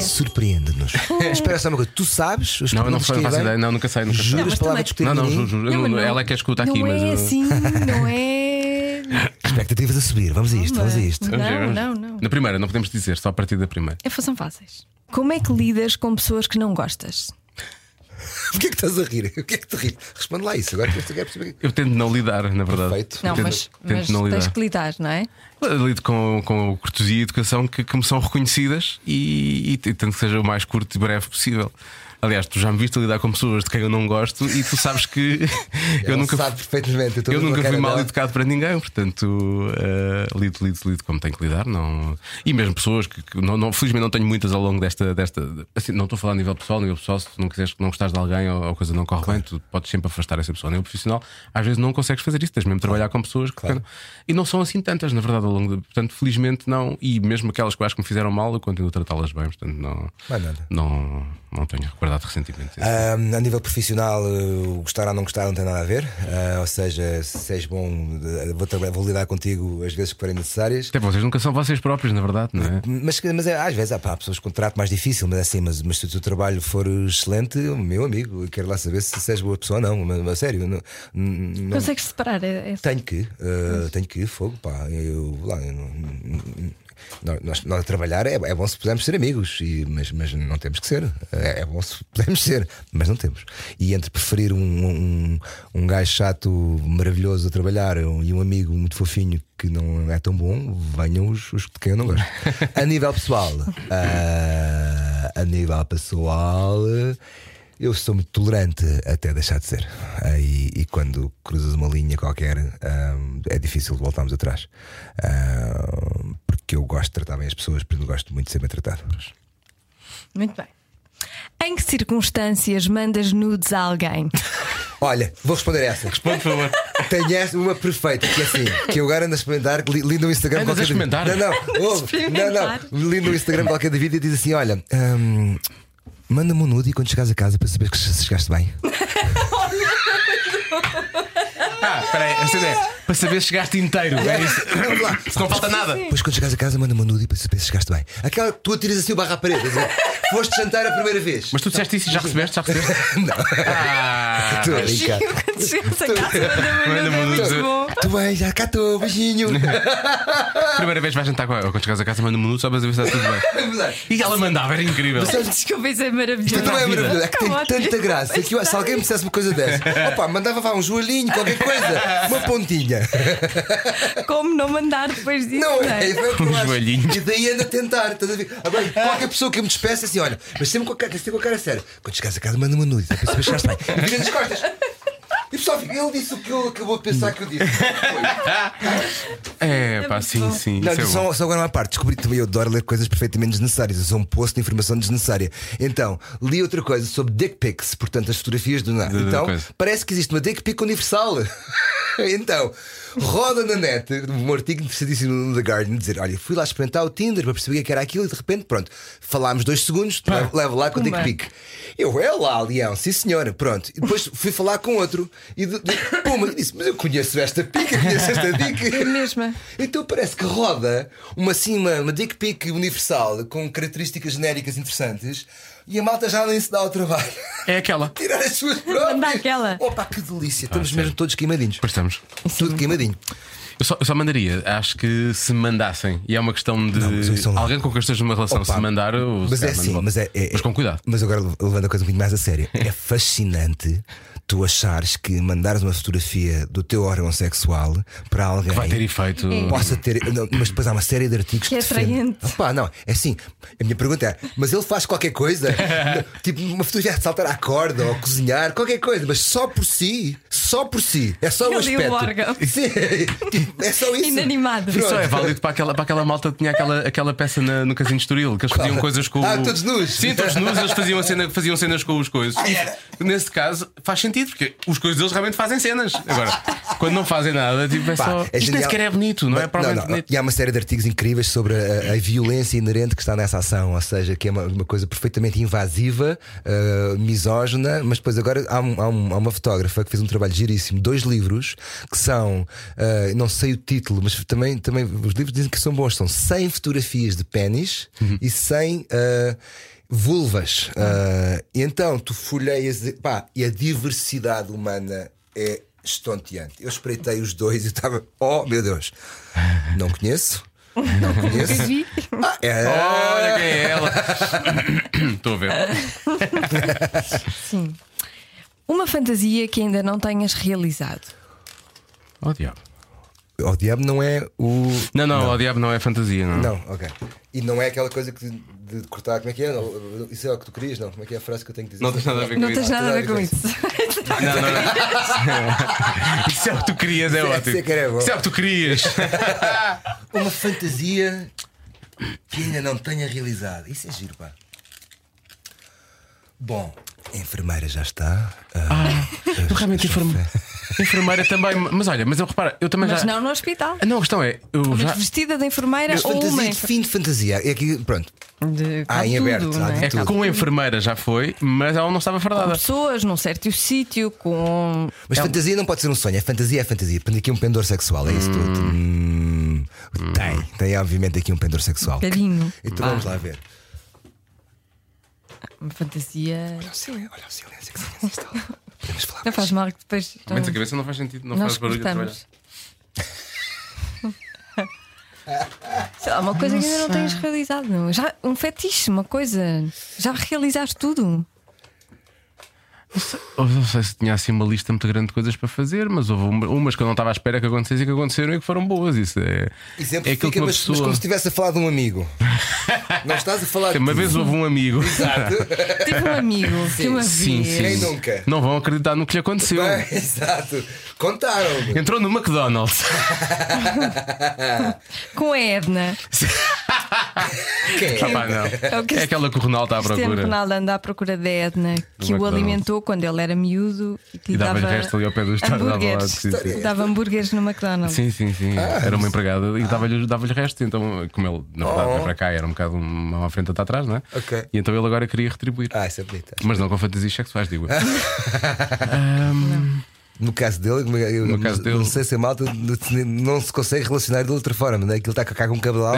Surpreende-nos. [LAUGHS] Espera só uma coisa, tu sabes os Não, eu não faço que ideia, não, nunca sei, nunca sei. Juras mas palavra também- discutir Não, não, juro, juro. Não, mas não- ela é que escuta aqui, não mas. é eu- assim, não é. [LAUGHS] Expectativas a subir, vamos a isto, vamos a isto. Vamos ver, Não, não, não. Na primeira, não podemos dizer, só a partir da primeira. É, são fáceis. Como é que lidas com pessoas que não gostas? [LAUGHS] Porquê que estás a rir? O que é que te ri? Responde lá isso, agora que eu perceber. Eu tento não lidar, na verdade. Perfeito. Não, Tento- mas, tento mas não tens lidar. que lidar, não é? Lido com, com cortesia e educação que, que me são reconhecidas e, e tento que seja o mais curto e breve possível. Aliás, tu já me viste a lidar com pessoas de quem eu não gosto e tu sabes que [LAUGHS] [LAUGHS] eu nunca. sabe perfeitamente. Eu vendo nunca fui mal dela. educado para ninguém, portanto, uh, lido, lido, lido como tenho que lidar. Não... E mesmo pessoas que, que não, não- felizmente não tenho muitas ao longo desta. desta assim, não estou a falar a nível pessoal, a nível pessoal, se tu não quiseres não gostares de alguém ou a coisa não corre bem, tu podes sempre afastar essa pessoa. A nível profissional, às vezes não consegues fazer isso, tens mesmo de trabalhar com pessoas que. E não são assim tantas, na verdade, ao longo de... Portanto, felizmente não. E mesmo aquelas que eu acho que me fizeram mal, eu continuo a tratá-las bem, portanto, não. Nada. Não, não tenho guardado ressentimento. Ah, a nível profissional, eh, o gostar ou não gostar não tem nada a ver. Ah, ou seja, se és bom, eh, vou, vou lidar contigo as vezes que forem necessárias. Até vocês nunca são vocês próprios, na verdade, não é? Mas, mas é, às vezes há, pá, há pessoas com trato mais difícil, mas é assim, mas, mas se o teu trabalho for excelente, meu amigo, eu quero lá saber se, se és boa pessoa ou não. Mas, mas sério, não, não- Consegues separar? É, é- tenho que, eh, tenho que, fogo, pá. Eu, lá, eu não- nós, nós- a trabalhar é, é bom se pudermos ser amigos, e- mas, mas não temos que ser. É, é bom se pudermos ser, mas não temos. E entre preferir um, um, um gajo chato maravilhoso a trabalhar um- e um amigo muito fofinho que não é tão bom, venham os, os de quem eu não gosto. A nível pessoal, ah, a nível pessoal. Eu sou muito tolerante até deixar de ser. E, e quando cruzas uma linha qualquer, ah, é difícil voltarmos atrás. Ah, porque eu gosto de tratar bem as pessoas, porque não gosto muito de ser bem tratado. Muito bem. Em que circunstâncias mandas nudes a alguém? [LAUGHS] Olha, vou responder essa. Por favor. Tenho essa, uma perfeita, que é assim, que eu agora ando a experimentar, li, li no Instagram Andas a qualquer experimentar? Não, não, ouve, não, não. Li no Instagram qualquer da vida e diz assim: olha, hum, manda-me um nude e quando chegares a casa para saber que chegaste bem. Ah, espera aí, essa ideia. Para saber se chegaste inteiro. É isso. [LAUGHS] Se não falta nada. Depois quando chegares a casa, manda-me um nude e para saber se chegaste bem. Aquela que tu atiras assim o barra à parede. dizer, Foste jantar a primeira vez. Mas tu disseste isso e já recebeste? Já recebeste? [LAUGHS] Não. Ah, Estou a brincar. Quando chegas a casa, Manda-me manda-me um nudes. nude. Muito bom. Tu bem, já cá estou, beijinho. [LAUGHS] primeira vez vais jantar com ela. Quando chegas a casa, manda-me um minuto só para saber se está tudo bem. E ela mandava, era incrível. Desculpa, isso é maravilhoso. Isto não é maravilhoso, é que tem tanta graça se alguém me dissesse uma coisa dessa, opa, mandava vá um joelhinho, qualquer coisa, uma pontinha. [LAUGHS] Como não mandar depois disso? Não não é? é? É que eu acho. joelhinho. E daí anda a tentar. Estás a ver? Agora, qualquer pessoa que eu me despeça assim, olha, mas sempre com a cara, sempre com a cara séria. Quando chegares a casa, manda uma nude, saber se chegaste bem. E vira nas costas. E pessoal ele disse o que ele acabou de pensar que eu disse. [LAUGHS] É, pá, sim, sim. Não, isso é só, só agora uma parte. Descobri também, eu adoro ler coisas perfeitamente desnecessárias. Eu sou um poço de informação desnecessária. Então, li outra coisa sobre dick pics, portanto, as fotografias do nada. Então, parece que existe uma dick pic universal. [LAUGHS] então, roda na net um artigo interessantíssimo no The Guardian dizer: Olha, fui lá experimentar o Tinder para perceber o que era aquilo e de repente, pronto, falámos dois segundos, levo, levo lá com a dick Pumba. pic. Eu, é lá, Leão, sim senhora, pronto. E depois fui falar com outro e de, de, puma, e disse: Mas eu conheço esta pica, conheço esta dick. É a mesma. Então parece que roda uma, assim, uma, uma dick pic universal com características genéricas interessantes e a malta já nem se dá ao trabalho. É aquela. [LAUGHS] Tirar as suas próprias. Manda aquela. Opa, que delícia. Estamos sério. mesmo todos queimadinhos. Pois estamos. Tudo queimadinho. Eu só, eu só mandaria, acho que se mandassem, e é uma questão de mas eu sou- alguém com quem esteja numa relação, Opa, se mandar, Mas se é assim, mas, é, é- mas com cuidado. Mas agora levando a coisa um bocadinho mais a sério. É fascinante tu achares que mandares uma fotografia do teu órgão sexual para alguém Vai ter efeito. possa ter. não, mas depois há uma série de artigos Que que, é atraente. Pá, não, é assim. A minha pergunta é: mas ele faz qualquer coisa? [LAUGHS] tipo, uma fotografia de saltar à corda ou cozinhar, qualquer coisa, mas só por si, só por si. É só o Ali o aspecto. órgão. [LAUGHS] Sim, tipo, é só isso. Inanimado. Isso é válido para aquela, para aquela malta que tinha aquela, aquela peça na- no Casino de Estoril, que eles faziam coisas com Ah, o- todos nus? Sim, todos nus, eles faziam, cena, faziam cenas com os coisas. Ah? Nesse caso, faz sentido, porque os coisas deles realmente fazem cenas. Agora, quando não fazem nada, tipo, é Pá, só. é Isto nem sequer é bonito, não é? Provavelmente não. bonito. E há uma série de artigos incríveis sobre a, a violência inerente que está nessa ação, ou seja, que é uma, uma coisa perfeitamente invasiva, uh, misógina, mas depois agora há, um- há um- há uma fotógrafa que fez um trabalho giríssimo, dois livros que são, uh, não sei o título, mas também, também os livros dizem que são bons, são 100 fotografias de pênis e 100. uh, Vulvas, Uh, e então tu folheias, pá, e a diversidade humana é estonteante. Eu espreitei os dois e estava, oh meu Deus, não conheço, não [LAUGHS] conheço. Ah, é. Olha quem é ela. [LAUGHS] Estou a ver. [LAUGHS] Sim. Uma fantasia que ainda não tenhas realizado. Oh, diabo. O diabo não é o. Não, não, o diabo não é fantasia, não. Não, ok. E não é aquela coisa que de, cortar, como é que é? Não, Isso é o que tu querias, não? Como é que é a frase que eu tenho que dizer? Não tens nada a ver com Não isso. tens nada a ver com isso. Não, não, não. Isso é o que tu querias, é Isso é- ótimo. isso é que era bom. Isso é o que tu querias. Uma fantasia que ainda não tenha realizado. Isso é giro, pá. Bom, a enfermeira já está. Ah, Eu realmente enferme... enfermeira também. Mas olha, mas eu repara, eu também Mas já. não no hospital. Não, a questão é, eu Mas já. vestida de enfermeira Mas ou uma fim de fantasia. É aqui, pronto. De Ah, em tudo, aberto, há é? de É tudo. com a enfermeira já foi, mas ela não estava Com fardada. pessoas num certo sítio, com. Mas fantasia não pode ser um sonho, é fantasia, é fantasia. Tem aqui um pendor sexual, é isso tudo. Hum, tem, tem obviamente aqui um pendor sexual. Carinho. Então vamos lá ver. Uma fantasia. Olha o silêncio, olha o silêncio que se instala. [LAUGHS] Podemos falar. Não faz mal que depois. Menos a cabeça não faz sentido, não Nós faz barulho. Sei lá, uma coisa que ainda não tens realizado. não. Já, um fetiche, uma coisa. Já realizaste tudo. Eu não sei se tinha assim uma lista muito grande de coisas para fazer, mas houve uma- umas que eu não estava à espera que acontecessem e que aconteceram e que foram boas. Isso é, Exemplo é aquilo que uma mas, mas pessoa. como se estivesse a falar de um amigo. [LAUGHS] não estás a falar de Uma vez houve um amigo. Tive um amigo Sim, sim. Quem nunca? Não vão acreditar no que lhe aconteceu. Bem, [LAUGHS] exato. Contaram-me. [LAUGHS] Entrou no McDonald's. [LAUGHS] Com a Edna. Quem é? Ah, pá, não. É o que É aquela que o Ronaldo está à Cristiano procura. Ronaldo anda à procura da Edna, que o McDonald's. alimentou quando ele era miúdo e que E dava-lhe dava resto ali ao pé do estádio, dava lá, hambúrgueres. sim, sim. Dava hambúrgueres no McDonald's. Sim, sim, sim. era uma empregada e dava-lhe dava resto. Então, como ele, na verdade, Oh. veio para cá, era um bocado uma à frente outra atrás, não é? Ok. E então ele agora queria retribuir. Ah, isso é bonito. Mas não com fantasias sexuais, digo. eu. [LAUGHS] No caso dele, é- eu, No caso dele- não sei se a malta não se consegue relacionar de outra forma, né? que ele está cá com um cabedal,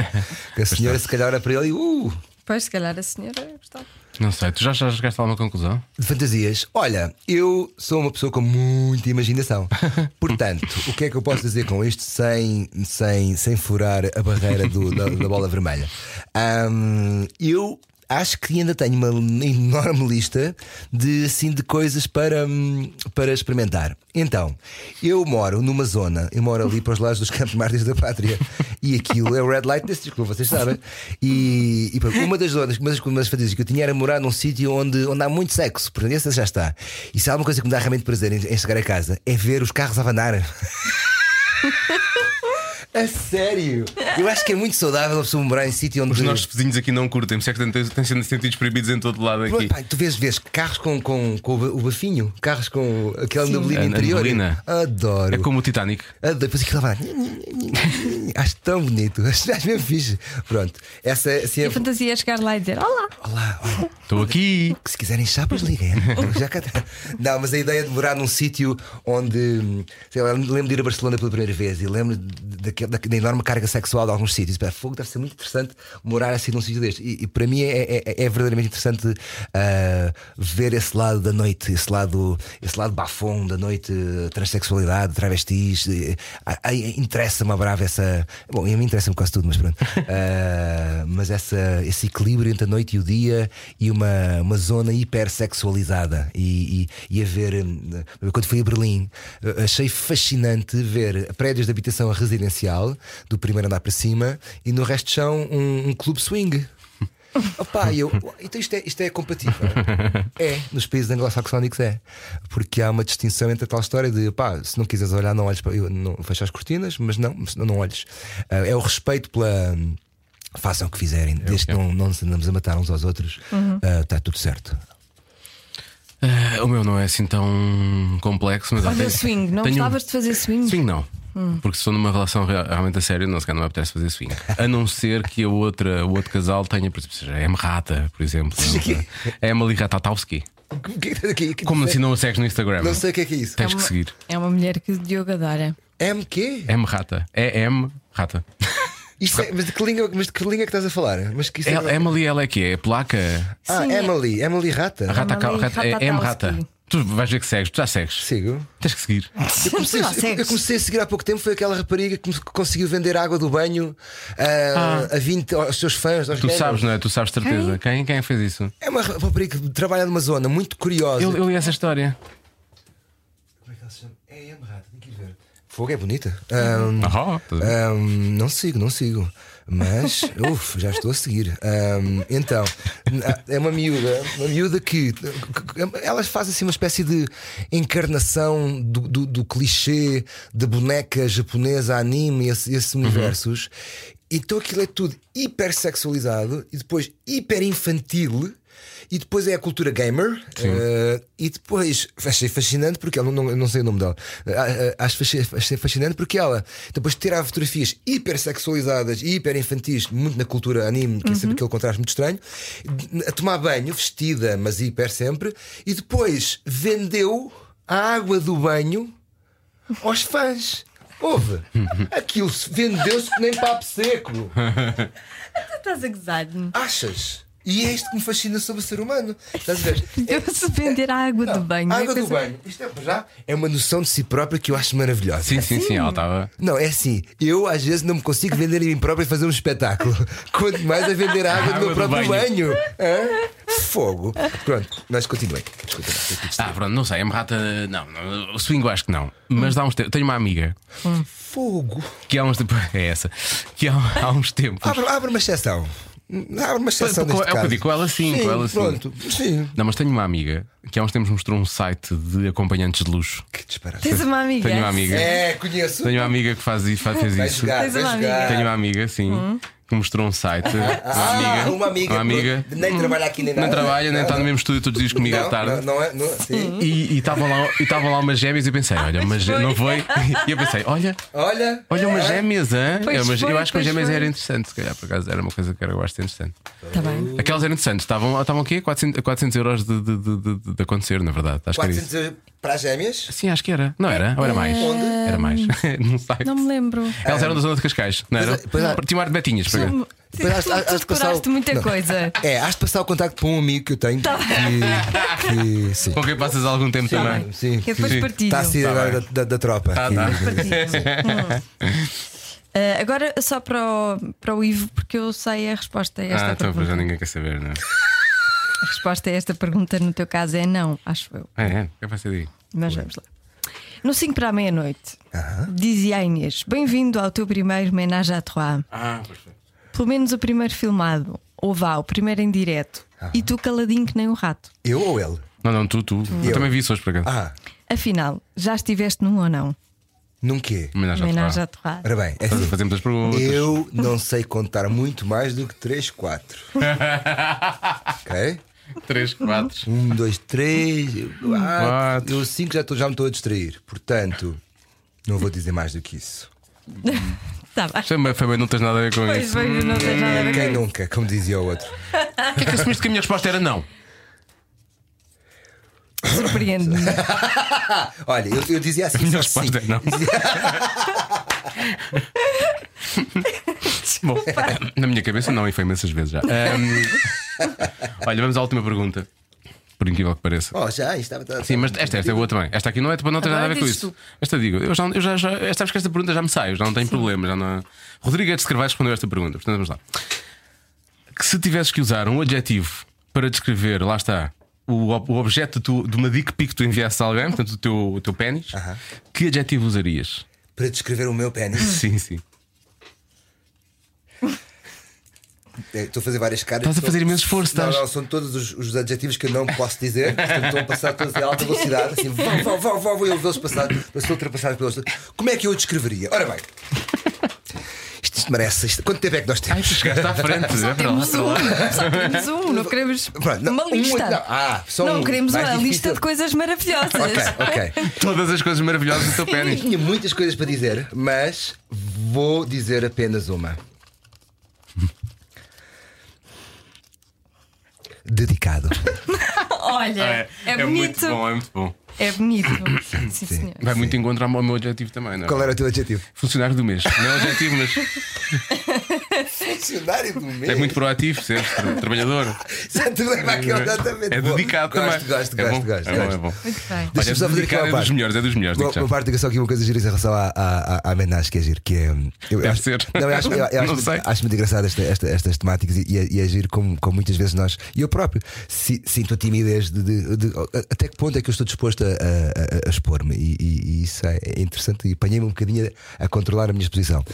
que a senhora se calhar olha para ele e uh, Pois, se calhar a senhora gostava. Não sei, tu já, já chegaste a alguma conclusão? de fantasias. Olha, eu sou uma pessoa com muita imaginação. [LAUGHS] Portanto, o que é que eu posso dizer com isto sem, sem, sem furar a barreira do- da, da bola vermelha? Ahm, eu. Acho que ainda tenho uma enorme lista de, assim, de coisas para, hum, para experimentar. Então, eu moro numa zona, eu moro ali para os lados dos Campos Mártires da Pátria, e aquilo é o Red Light District, como vocês sabem. E, e uma das zonas, uma das, das fantasias que eu tinha era morar num sítio onde, onde há muito sexo, portanto, essa já está. E se há uma coisa que me dá realmente prazer em, em chegar a casa é ver os carros a abanar. [LAUGHS] A sério? Eu acho que é muito saudável a pessoa morar em sítio onde. Os nossos vizinhos aqui não curtem, por isso é que têm, sendo sentidos proibidos em todo lado aqui. Pá, tu vês, vês carros com, com, com o ba- o bafinho, carros com aquela neblina A- a interior. neblina. Adoro. É como o Titanic. Ah, Depois aquilo vai. [LAUGHS] Acho tão bonito, acho, acho mesmo fixe. Pronto, essa é assim E é. a fantasia é chegar lá e dizer: Olá, Olá, Estou aqui. que se quiserem chapas, liguem. [LAUGHS] Já cá está. Não, mas a ideia de morar num sítio onde. Sei lá, lembro de ir a Barcelona pela primeira vez e lembro de- da, enorme carga sexual de alguns sítios. Pá, Fogo deve ser muito interessante morar assim num sítio deste. E, e para mim é, é, é verdadeiramente interessante ah, ver esse lado da noite, esse lado, esse lado bafom da noite, transexualidade, travestis. eh, ah, ah, Interessa-me a brava essa. Bom, a mim interessa-me quase tudo, mas pronto. [LAUGHS] Ah, mas essa, esse equilíbrio entre a noite e o dia e uma, uma zona hipersexualizada. E, e, e a ver, hum, quando fui a Berlim, eh, achei fascinante ver prédios de habitação residencial, do primeiro andar para cima, e no resto chão um, um clube swing. [LAUGHS] Opa, e eu, então isto é, isto é compatível? É, nos países anglo-saxónicos é. Porque há uma distinção entre a tal história de pá, se não quiseres olhar, não olhes para. Eu, não, fecha as cortinas, mas não, se não, não olhes. Ah, é o respeito pela. Façam o que fizerem, desde que não, não nos andamos a matar uns aos outros, está tudo certo. Ah, o meu não é assim tão complexo, mas olha tenho- swing. Não tenho- gostavas de fazer swing? Swing não. Porque se estou numa relação rea- realmente a sério, não, se calhar não me apetece fazer swing. A não ser que a outra, o outro casal tenha, por exemplo, seja a M. Rata, por exemplo. A Emily Ratatowski. Que- que- que- Como não assim não a segues no Instagram? Não sei o que é que é isso. Tens É que uma- seguir. É uma mulher que o Diogo adora. M quê? M. Rata. É M. Rata. [LAUGHS] Isto é- mas, de que língua, mas de que língua é que estás a falar? Mas que isso é- Emily, ela é que é? Placa? Ah, Sim, é- Emily, Emily Rata. Rata, Emily rata, é M. Rata. Tu vais ver que segues, tu já segues. Sigo. Tens que seguir. Eu comecei, Já eu- eu, comecei a seguir há pouco tempo. Foi aquela rapariga que conseguiu vender água do banho ah, a 20 aos seus fãs. aos Tu sabes, não é? Tu sabes de certeza. Quem, quem fez isso? É uma rapariga que trabalha numa zona muito curiosa. Eu, eu li essa história. Como é que ela se chama? É M Rata, tem que ir ver. Fogo é bonita. Ahm, Ah, estás a ver? ahm, não sigo, não sigo. Mas, uf, já estou a seguir. Ahm, então, é uma miúda, uma miúda que, elas fazem assim uma espécie de encarnação do, do, do clichê da boneca japonesa, anime, esse, esses universos. Então aquilo é tudo hiper sexualizado e depois hiper infantil. E depois é a cultura gamer. eh, e depois achei fascinante porque ela, não, não, não sei o nome dela. Ah, ah, Acho achei fascinante porque ela depois tirar fotografias hiper sexualizadas e hiper infantis, muito na cultura anime, que é sempre aquele contraste muito estranho, a tomar banho, vestida, mas hiper sempre, e depois vendeu a água do banho aos fãs. Houve. [LAUGHS] Aquilo se- vendeu-se que nem papo seco. [LAUGHS] Estás a gozar. Achas? E é isto que me fascina sobre o ser humano. Estás a ver? [LAUGHS] Deu-se vender a água do banho. A é água do coisa- banho. Isto é, para já, é uma noção de si própria que eu acho maravilhosa. Sim, sim, sim, ela estava. Não, é assim, eu às vezes não me consigo vender a mim próprio e fazer um espetáculo. [LAUGHS] Quanto mais a vender a água do Água meu do próprio banho. banho. Hã? Fogo. Pronto, mas continuem. Não, Ah, pronto, não sei, a merrata. Não, não, o swing eu acho que não. Mas dá uns tempos. Tenho uma amiga Fogo. que há uns tempos. [LAUGHS] É essa. Que há, há uns tempos. Abre, abre uma exceção. Abre uma exceção. Com- neste é o que eu digo, com ela sim, com ela sim. Pronto, sim. Não, mas tenho uma amiga que há uns tempos mostrou um site de acompanhantes de luxo. Que disparate. Tens uma amiga? Tenho uma amiga. É, conheço. Tenho uma amiga que faz, isso- faz- fez Vai isso. jogar, Tens uma amiga? Tenho uma amiga, sim, que mostrou um site. Uma Ah, amiga. uma amiga. Uma amiga. pronto. Nem trabalha aqui nem nada. Não trabalha, nem está no mesmo estúdio todos os dias comigo não, à tarde. Não, não é, não, sim. E estavam lá, e estavam lá umas gêmeas e eu pensei, olha, mas foi. não foi? E eu pensei, olha, Olha. olha umas é. gêmeas, hã? Pois É, mas foi, eu acho que as pois gêmeas era interessante, se calhar por acaso era uma coisa que eu gosto de interessante. Está Tá bem. Aquelas eram interessantes, estavam, estavam o quê? 400, 400 euros de, de, de, de- de acontecer, na verdade. Acho que era 400 isso. Para as gêmeas? Sim, acho que era. Não era? Ou era mais? Era mais. [LAUGHS] não sei. Não me lembro. Elas eram da zona de Cascais, não era? Pois é, é. Tinha um ar de betinhas. para cá. Depois de passar o- decoraste muita Não. coisa. É, has de passar o contacto para um amigo que eu tenho Tá que, que sim. Com quem passas algum tempo também. Sim, Que depois Sim. partilho. está a sair Tá agora da, da, da tropa. Tá, Que- tá. Hum. Ah, agora só para o, para o Ivo, porque eu sei a resposta a esta Ah, então pergunta. já ninguém quer saber, não é? A resposta a esta pergunta no teu caso é não, acho eu. É, é, vai ser daí. Mas vamos lá. No 5 para a meia-noite, dizia a Inês: Bem-vindo ao teu primeiro Menage à Trois. Ah, perfeito. Pelo menos o primeiro filmado, ou vá, o primeiro em direto. E tu caladinho que nem um rato. Eu ou ele? Não, não, tu, tu. Eu, Eu. também vi isso hoje para cá. Ah, Afinal, já estiveste num ou não? num quê? Homenagem à. Trois. Ora bem, é assim, Fazemos as perguntas. eu não sei contar muito mais do que 3, 4. [LAUGHS] ok? 3, 4. 1, 2, 3, 4. Quatro. Eu 5 já, estou- já me estou a distrair. Portanto, não vou dizer mais do que isso. Tá bem. Foi bem, não tens nada a ver com Pois isso. bem, não tens nada a ver Quem com isso. nunca, como dizia o outro. Porquê é que assumiste que a minha resposta era não? Surpreende-me. [LAUGHS] Olha, eu, eu dizia assim. A minha só sim. resposta é não. [LAUGHS] Bom, na minha cabeça não, e foi imensas vezes já. Ahm, olha, vamos à última pergunta. Por incrível que pareça. Oh, já, estava. Sim, mas esta, esta é boa também. Esta aqui não é tipo, não tem nada a ver com isso. tu. Esta digo, eu já, eu já, já sabes que esta pergunta já me sai, eu já não tenho problema. Já não... Rodrigues de Carvalho respondeu esta pergunta, portanto vamos lá. Que se tivesses que usar um adjetivo para descrever, lá está, o, o objeto tu- de uma dick pic que tu enviaste a alguém, portanto o teu, o teu pênis, que adjetivo usarias? Para descrever o meu pênis. Sim, sim. É, Estou a fazer várias caras. Estás a fazer imenso esforço, Não, estás. não, são todos os, os adjetivos que eu não posso dizer. [LAUGHS] Estão a passar todos em alta velocidade. Assim, vão, vão, vão, vão, vão, eu vou-los passar, vou ser ultrapassado pelos. Como é que eu o descreveria? Ora bem, isto, isto merece. Isto, quanto tempo é que nós Ai, temos? tu chegaste à frente. é para lá, Temos lá. um, só temos um, não queremos Pronto, não, uma um, lista. não, ah, só não um, queremos uma difícil. lista de coisas maravilhosas. Ok, ok. [LAUGHS] Todas as coisas maravilhosas do teu Eu pênis. tinha muitas coisas para dizer, mas vou dizer apenas uma. Dedicado. [LAUGHS] Olha, é, muito bonito. bom, é muito bom. É bonito. [COUGHS] Sim, senhor. Vai muito encontrar ao meu objetivo também, não é? Qual era o teu adjetivo? Funcionário do mês. Não é objetivo, mas. [LAUGHS] funcionário do mês. É muito proativo, seres tra- trabalhador. [LAUGHS] Exatamente. É Boa. dedicado gosto, também. Gosto, é gosto, bom, gosto. é bom, gosto. é bom. Muito bem. Olha, só fazer aqui uma é dos melhores, é dos melhores. Uma, uma parte diga só aqui uma coisa gira em relação à, à, à, que é giro, que é. Eu, Deve acho, ser. Não, eu acho, eu, eu [LAUGHS] acho, Não muito, sei. acho muito engraçado esta, esta- estas temáticas e, e, é- e é giro como, como muitas vezes nós, e eu próprio, si- sinto a timidez de, de- de- até que ponto é que eu estou disposto a, a- a- a expor-me. E, e- e isso é é interessante e apanhei-me um bocadinho a, a controlar a minha exposição.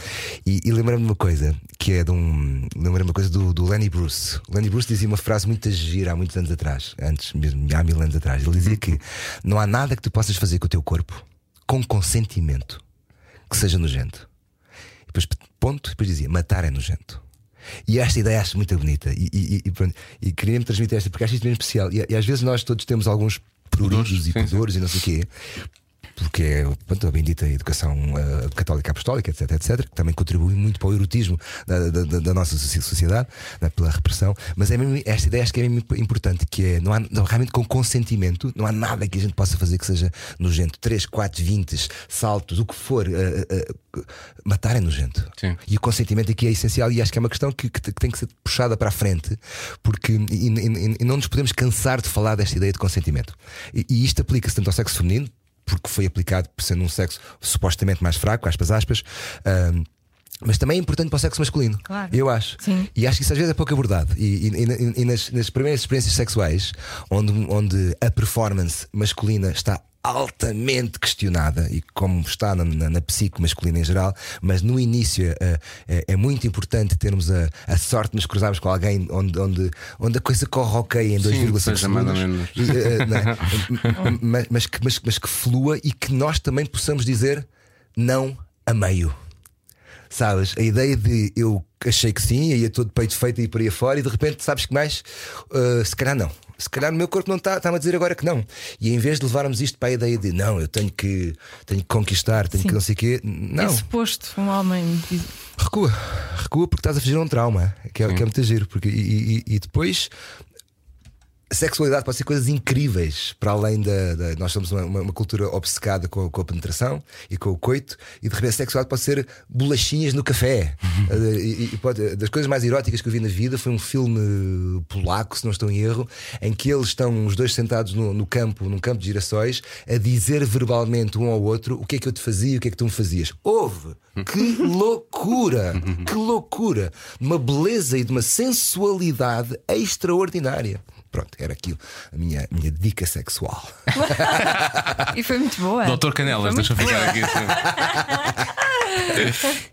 E, e lembrei-me de uma coisa, que é de um. Lembrei-me de uma coisa do, do Lenny Bruce. O Lenny Bruce dizia uma frase muito gira há muitos anos atrás, antes mesmo, há mil anos atrás. Ele dizia que não há nada que tu possas fazer com o teu corpo com consentimento que seja nojento. E depois, ponto, depois dizia: matar é nojento. E esta ideia acho muito bonita. E, e, e, pronto, e queria-me transmitir esta porque acho isto mesmo especial. E, e às vezes nós todos temos alguns pruridos e pudores e não sei o quê. Porque é pronto, a bendita educação eh, católica apostólica, etc, etc, que também contribui muito para o erotismo da, da- da- nossa soci- sociedade, né, pela repressão. Mas é mesmo, esta ideia acho que é mesmo importante: que é não há, não, realmente com consentimento, não há nada que a gente possa fazer que seja nojento. 3, 4, 20, saltos, o que for, eh, eh, matar é nojento. Sim. E o consentimento aqui é essencial e acho que é uma questão que, que que tem que ser puxada para a frente, porque e, e- e não nos podemos cansar de falar desta ideia de consentimento. E, e isto aplica-se tanto ao sexo feminino, porque foi aplicado por sendo um sexo supostamente mais fraco, aspas, aspas. ahm, mas também é importante para o sexo masculino. Claro. Eu acho. Sim. E acho que isso às vezes é pouco abordado. E, e- e- e nas, nas primeiras experiências sexuais, onde, onde a performance masculina está altamente questionada e como está na, na, na psique masculina em geral, mas no início eh, eh, é muito importante termos a, a sorte de nos cruzarmos com alguém onde, onde, onde a coisa corre ok em 2,5 seja mais ou segundos. E, eh, é? [LAUGHS] mas, mas, que, mas, mas que flua e que nós também possamos dizer não a meio. Sabes? A ideia de eu achei que sim, ia todo peito feito e por aí fora, e de repente sabes que mais? Uh, se calhar não. Se calhar o meu corpo não está está-me a dizer agora que não. E em vez de levarmos isto para a ideia de não, eu tenho que, tenho que conquistar, tenho Sim. que não sei o quê, não. É suposto um homem Recua, recua porque estás a fugir a um trauma, que é, que é muito giro. Porque, e, e- e depois a sexualidade pode ser coisas incríveis para além da. da- nós somos uma, uma- cultura obcecada com, a- com a penetração e com o coito, e de repente a sexualidade pode ser bolachinhas no café. [LAUGHS] Eh, e- e pode- das coisas mais eróticas que eu vi na vida foi um filme polaco, se não estou em erro, em que eles estão os dois sentados no, no campo, num campo de girassóis, a dizer verbalmente um ao outro o que é que eu te fazia e o que é que tu me fazias. Houve! Que [LAUGHS] loucura! [LAUGHS] Que loucura! Uma beleza e de uma sensualidade extraordinária. Pronto, era aquilo, a minha, minha dica sexual. [LAUGHS] E foi muito boa. Doutor Canelas, deixa muito ficar aqui assim.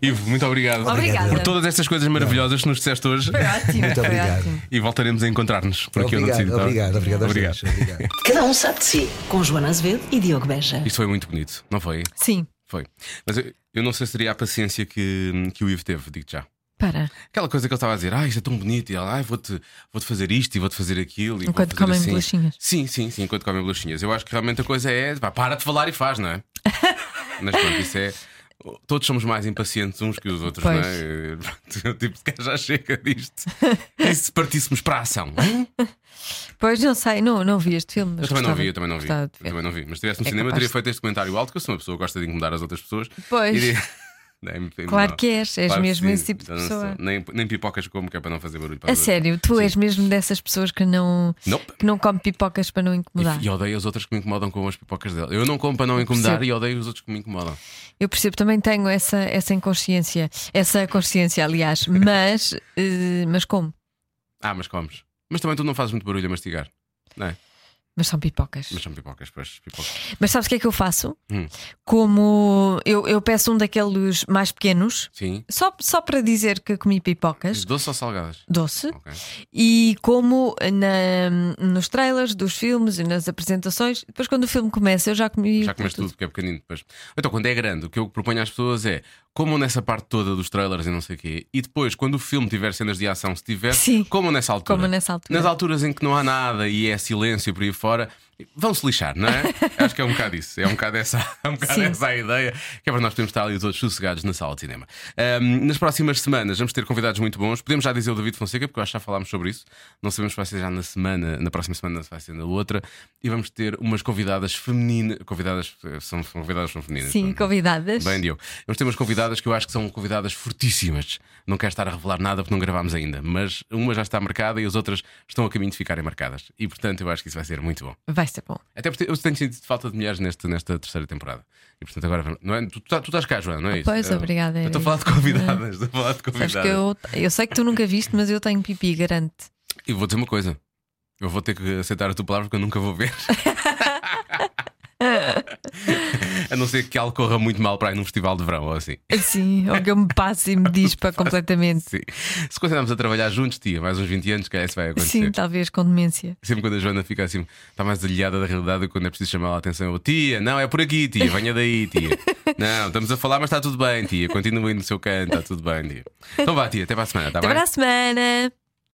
Ivo, muito obrigado Obrigada. por todas estas coisas maravilhosas que nos disseste hoje. Foi ótimo. Muito obrigado. E voltaremos a encontrar-nos por aqui no Obrigado, tá? obrigado, obrigado, Obrigado. dois. obrigado. Cada um sabe de si. Com Joana Azevedo e Diogo Beja. Isto foi muito bonito, não foi? Sim, Foi. Mas eu, eu não sei se teria a paciência que, que o Ivo teve, digo já. Para. Aquela coisa que ele estava a dizer, ah, isto é tão bonito, e ela, ah, vou-te vou-te fazer isto e vou-te fazer aquilo. E vou Enquanto comem assim. bolachinhas. Sim, sim, sim, enquanto comem bolachinhas. Eu acho que realmente a coisa é, pá, para de falar e faz, não é? [LAUGHS] Mas pronto, isso é. Todos somos mais impacientes uns que os outros, Pois. não é? Eu, tipo, já chega disto. E se partíssemos para a ação? Pois não sei, não, não vi este filme. mas Eu também não vi, eu também não vi. também não vi. Mas se estivesse no É cinema, capaz teria feito este comentário alto, que eu sou uma pessoa que gosta de incomodar as outras pessoas. Pois. Iria- Claro não. que és, és Claro mesmo esse tipo de pessoa. Nem, nem pipocas como, que é para não fazer barulho. para A sério, tu Sim. és mesmo dessas pessoas que não, Nope. que não come pipocas para não incomodar. E, e odeio as outras que me incomodam com as pipocas dela. Eu não como para não incomodar percebo. e odeio os outros que me incomodam. Eu percebo, também tenho essa, essa inconsciência, essa consciência, aliás, mas, eh, mas como? Ah, mas comes. Mas também tu não fazes muito barulho a mastigar. Não é? Mas são pipocas. Mas são pipocas, pois. Pipocas. Mas sabes o que é que eu faço? Hum. Como eu, eu peço um daqueles mais pequenos, Sim. só, só para dizer que comi pipocas, Doce ou salgadas? doce, Ok. e como na, nos trailers dos filmes e nas apresentações. Depois, quando o filme começa, eu já comi. Já comeste tudo, porque é pequenino depois. Então, quando é grande, o que eu proponho às pessoas é comam nessa parte toda dos trailers e não sei o quê, e depois, quando o filme tiver cenas de ação, se tiver, Sim. comam nessa altura. Comam nessa altura. Nas alturas em que não há nada e é silêncio por aí fora, vão se lixar, não é? [LAUGHS] Acho que é um bocado isso. É um bocado essa, é [LAUGHS] um bocado Sim. essa a ideia, que é para nós podermos estar ali todos sossegados na sala de cinema. Ahm, nas próximas semanas vamos ter convidados muito bons. Podemos já dizer o David Fonseca, porque eu acho que já falámos sobre isso. Não sabemos se vai ser já na semana, na próxima semana, se vai ser na outra. E vamos ter umas convidadas femininas. Convidadas eh, são convidadas são femininas. Sim, Pronto. convidadas. Bem, Diogo. Vamos ter umas convidadas que eu acho que são convidadas fortíssimas. Não quero estar a revelar nada porque não gravámos ainda, mas uma já está marcada e as outras estão a caminho de ficarem marcadas. E portanto eu acho que isso vai ser muito bom. Vai ser bom. Até porque eu tenho sentido falta de mulheres neste, nesta terceira temporada. E portanto agora não é? tu, tu, tu estás cá, Joana, não é isso? Pois, Eu- obrigada, Eu era estou a falar de convidadas. Estou a falar de convidadas. Sabes que eu, eu sei que tu nunca viste, mas eu tenho pipi, garante. E vou dizer uma coisa. Eu vou ter que aceitar a tua palavra porque eu nunca vou ver. [LAUGHS] a não ser que algo corra muito mal para ir num festival de verão ou assim. Sim, ou que eu me passe e me [LAUGHS] dispa completamente. Sim. Se continuarmos a trabalhar juntos, tia, mais uns 20 anos, que isso vai acontecer. Sim, talvez com demência. Sempre quando a Joana fica assim, está mais alheada da realidade, quando é preciso chamar a atenção, eu, tia, não, é por aqui, tia, venha daí, tia. [LAUGHS] Não, estamos a falar, mas está tudo bem, tia. Continue no seu canto, está tudo bem, tia. Então vá, tia, até para a semana, está Até bem? para a semana.